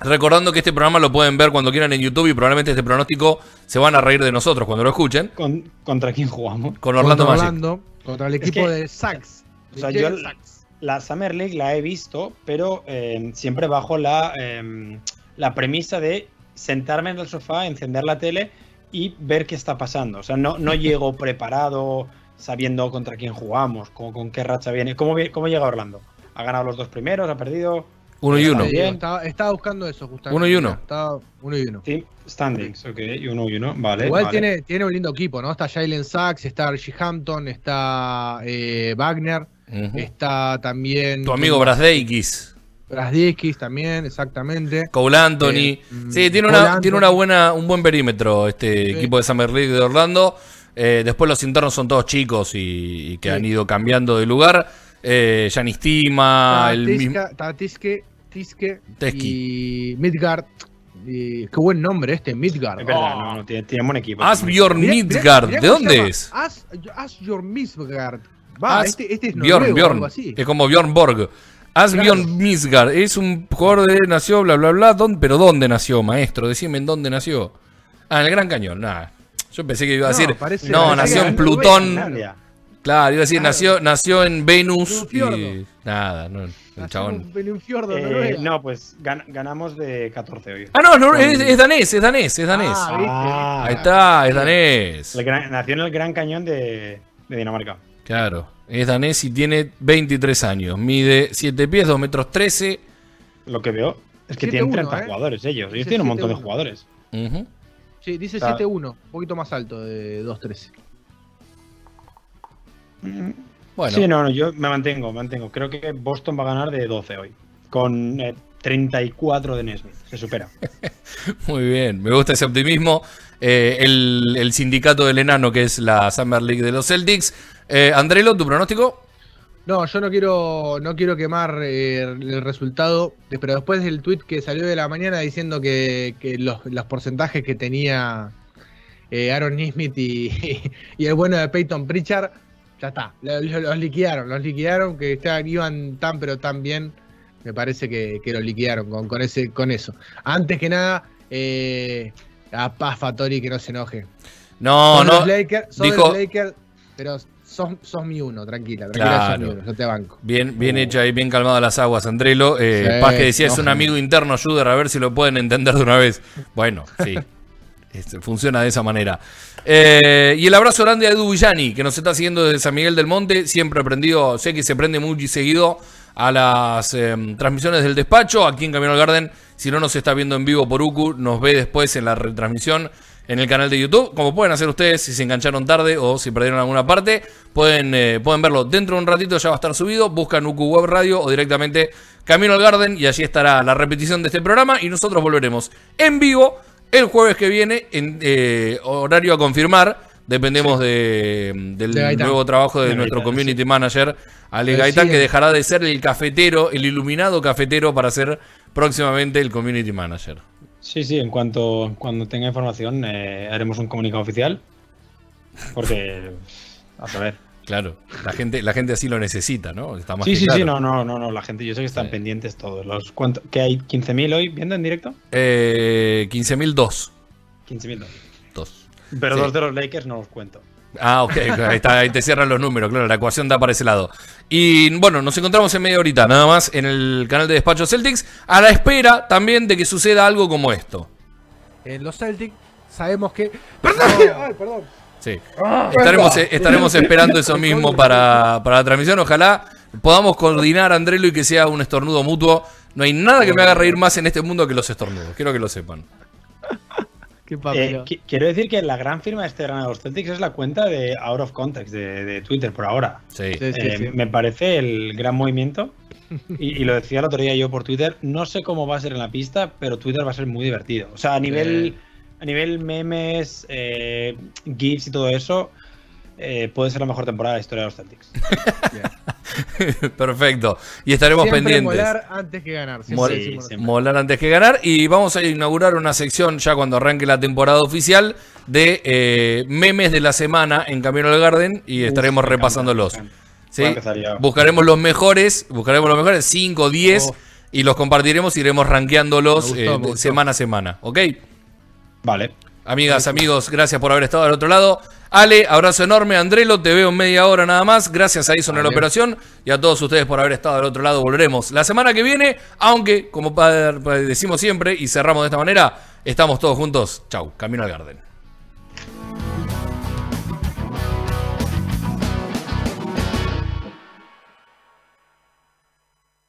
Recordando que este programa lo pueden ver cuando quieran en YouTube y probablemente este pronóstico se van a reír de nosotros cuando lo escuchen. Con- ¿Contra quién jugamos? Con Orlando contra Magic. Orlando, contra el Es equipo que- de Sachs. O sea, de yo Jalen Sachs. la Summer League la he visto, pero eh, siempre bajo la, eh, la premisa de sentarme en el sofá, encender la tele y ver qué está pasando. O sea, no, no llego preparado sabiendo contra quién jugamos, con, con qué racha viene. ¿Cómo, ¿Cómo llega Orlando? ¿Ha ganado los dos primeros? ¿Ha perdido? Uno y uno. Bien. Estaba, estaba buscando eso justamente. Uno y uno. Estaba uno y uno. Team standings, ok, y uno y uno, vale. Igual vale. tiene, tiene un lindo equipo, ¿no? Está Jalen Sachs, está Archie Hampton, está eh, Wagner, está también. Tu amigo Brasdeikis. Brasdiskis también, exactamente. Cole Anthony. Eh, mm, sí, tiene Cole una, Anthony. tiene una buena, un buen perímetro este Sí. equipo de Summer League de Orlando. Eh, después los internos son todos chicos y, y que Sí. han ido cambiando de lugar. Eh, Giannis Tima, el mismo. Tatiske, Tiske Teski. y Midgard. Y, qué buen nombre este, Midgard. Es verdad, Oh. no, no, tiene, tiene buen equipo. Asbjorn Mirá- mirá- Midgard. mirá ¿De dónde es? As, Asbjorn Midgard. Va, As- este, este es Bjorn, noruego o Bjorn. algo así. Es como Bjorn Borg. Asbjorn Claro. Midgard. Es un jugador de nació, bla, bla, bla. ¿Dónde- pero ¿dónde nació, maestro? Decime en dónde nació. Ah, en el Gran Cañón. Nada. Yo pensé que iba a No, decir. parece- no, parece nació en Plutón. Claro, iba a decir, Claro. nació, nació en Venus. En. Y nada, no, el chabón. en un- fiordo, Eh, no, pues gan- ganamos de 14 hoy. Ah, no, no es, es danés, es danés, es danés. Ah. Ah. Ahí está, es danés. El gran- nació en el Gran Cañón de, de Dinamarca. Claro, es danés y tiene 23 años. Mide 7 pies, 2 metros 13. Lo que veo es que 7-1, tienen 30 ¿eh? jugadores ellos. Ellos tienen un montón de 7-1. jugadores. Ujú. Sí, dice Está- 7-1, un poquito más alto de 2-13. Bueno, Sí, no, no, yo me mantengo, me mantengo. Creo que Boston va a ganar de 12 hoy. Con eh, 34 de Nesmith. Se supera. muy bien. Me gusta ese optimismo. Eh, el, el sindicato del enano, que es la Summer League de los Celtics. Eh, Andrelo, ¿tu pronóstico? No, yo no quiero, no quiero quemar eh, el resultado, de- pero después del tweet que salió de la mañana diciendo que, que los, los porcentajes que tenía eh, Aaron Nismith y, y el bueno de Peyton Pritchard, ya está, lo- lo- los liquidaron, los liquidaron, que estaban, iban tan pero tan bien, me parece que, que lo liquidaron con, con, ese, con eso. Antes que nada, eh, a Paz Fatori que no se enoje. No, Son no. los Lakers, son dijo- los Lakers, pero sos, sos mi uno, tranquila, tranquila, sos mi uno, yo te banco. Bien, bien hecha y bien calmada las aguas, Andrelo. Eh, Sí, Paz que decía, es un amigo interno, Juder, a ver si lo pueden entender de una vez. Bueno, sí. Este, funciona de esa manera. Eh, y el abrazo grande a Edu Villani, que nos está siguiendo desde San Miguel del Monte. Siempre aprendido, sé que se prende muy seguido a las eh, transmisiones del despacho aquí en Camino al Garden. Si no nos está viendo en vivo por UCU, nos ve después en la retransmisión en el canal de YouTube. Como pueden hacer ustedes si se engancharon tarde o si perdieron alguna parte, pueden, eh, pueden verlo dentro de un ratito, ya va a estar subido. Buscan UCU Web Radio o directamente Camino al Garden y allí estará la repetición de este programa. Y nosotros volveremos en vivo el jueves que viene en eh, horario a confirmar. Dependemos de, del De nuevo trabajo de De nuestro Gaitán, community manager, Ale. Gaitán, que dejará de ser el cafetero, el iluminado cafetero para ser próximamente el community manager. Sí, sí, en cuanto cuando tenga información eh, haremos un comunicado oficial. Porque, a saber. Claro, la gente, la gente así lo necesita, ¿no? Está más Sí, que sí, claro. sí, no, no, no, no, la gente, yo sé que están Sí. pendientes todos. Los, ¿cuánto, ¿Que hay 15.000 hoy viendo en directo? Eh, 15.002. 15.000. no. Dos. Pero Sí. dos de los Lakers no los cuento. Ah, ok, ahí, está, ahí te cierran los números, claro, la ecuación da para ese lado. Y bueno, nos encontramos en media horita, nada más, en el canal de Despacho Celtics, a la espera también de que suceda algo como esto. En los Celtics sabemos que. ¡Perdón! Ay, perdón. Sí. Estaremos, eh, estaremos esperando eso mismo para, para la transmisión. Ojalá podamos coordinar, Andrelo, y que sea un estornudo mutuo. No hay nada que me haga reír más en este mundo que los estornudos. Quiero que lo sepan. Qué Eh, quiero decir que la gran firma de este gran Celtics es la cuenta de Out of Context de, de Twitter por ahora. Sí. Sí, sí, Eh, sí. Me parece el gran movimiento. Y, y lo decía el otro día yo por Twitter. No sé cómo va a ser en la pista, pero Twitter va a ser muy divertido. O sea, a nivel, a nivel memes, eh, GIFs y todo eso, eh, puede ser la mejor temporada de la historia de los Celtics. Perfecto. Y estaremos Siempre pendientes. molar antes que ganar. siempre sí. Molar antes que ganar. Y vamos a inaugurar una sección ya cuando arranque la temporada oficial de eh, memes de la semana en Camino al Garden y estaremos repasándolos. Buscaremos los mejores, buscaremos los mejores, 5, 10, Oh. y los compartiremos y iremos rankeándolos gustó, eh, semana a semana. ¿Ok? Vale. Amigas, amigos, gracias por haber estado al otro lado. Ale, abrazo enorme. Andrelo, te veo en media hora nada más. Gracias a Ison en la operación y a todos ustedes por haber estado al otro lado. Volveremos la semana que viene, aunque, como decimos siempre y cerramos de esta manera, estamos todos juntos. Chau, camino al Garden.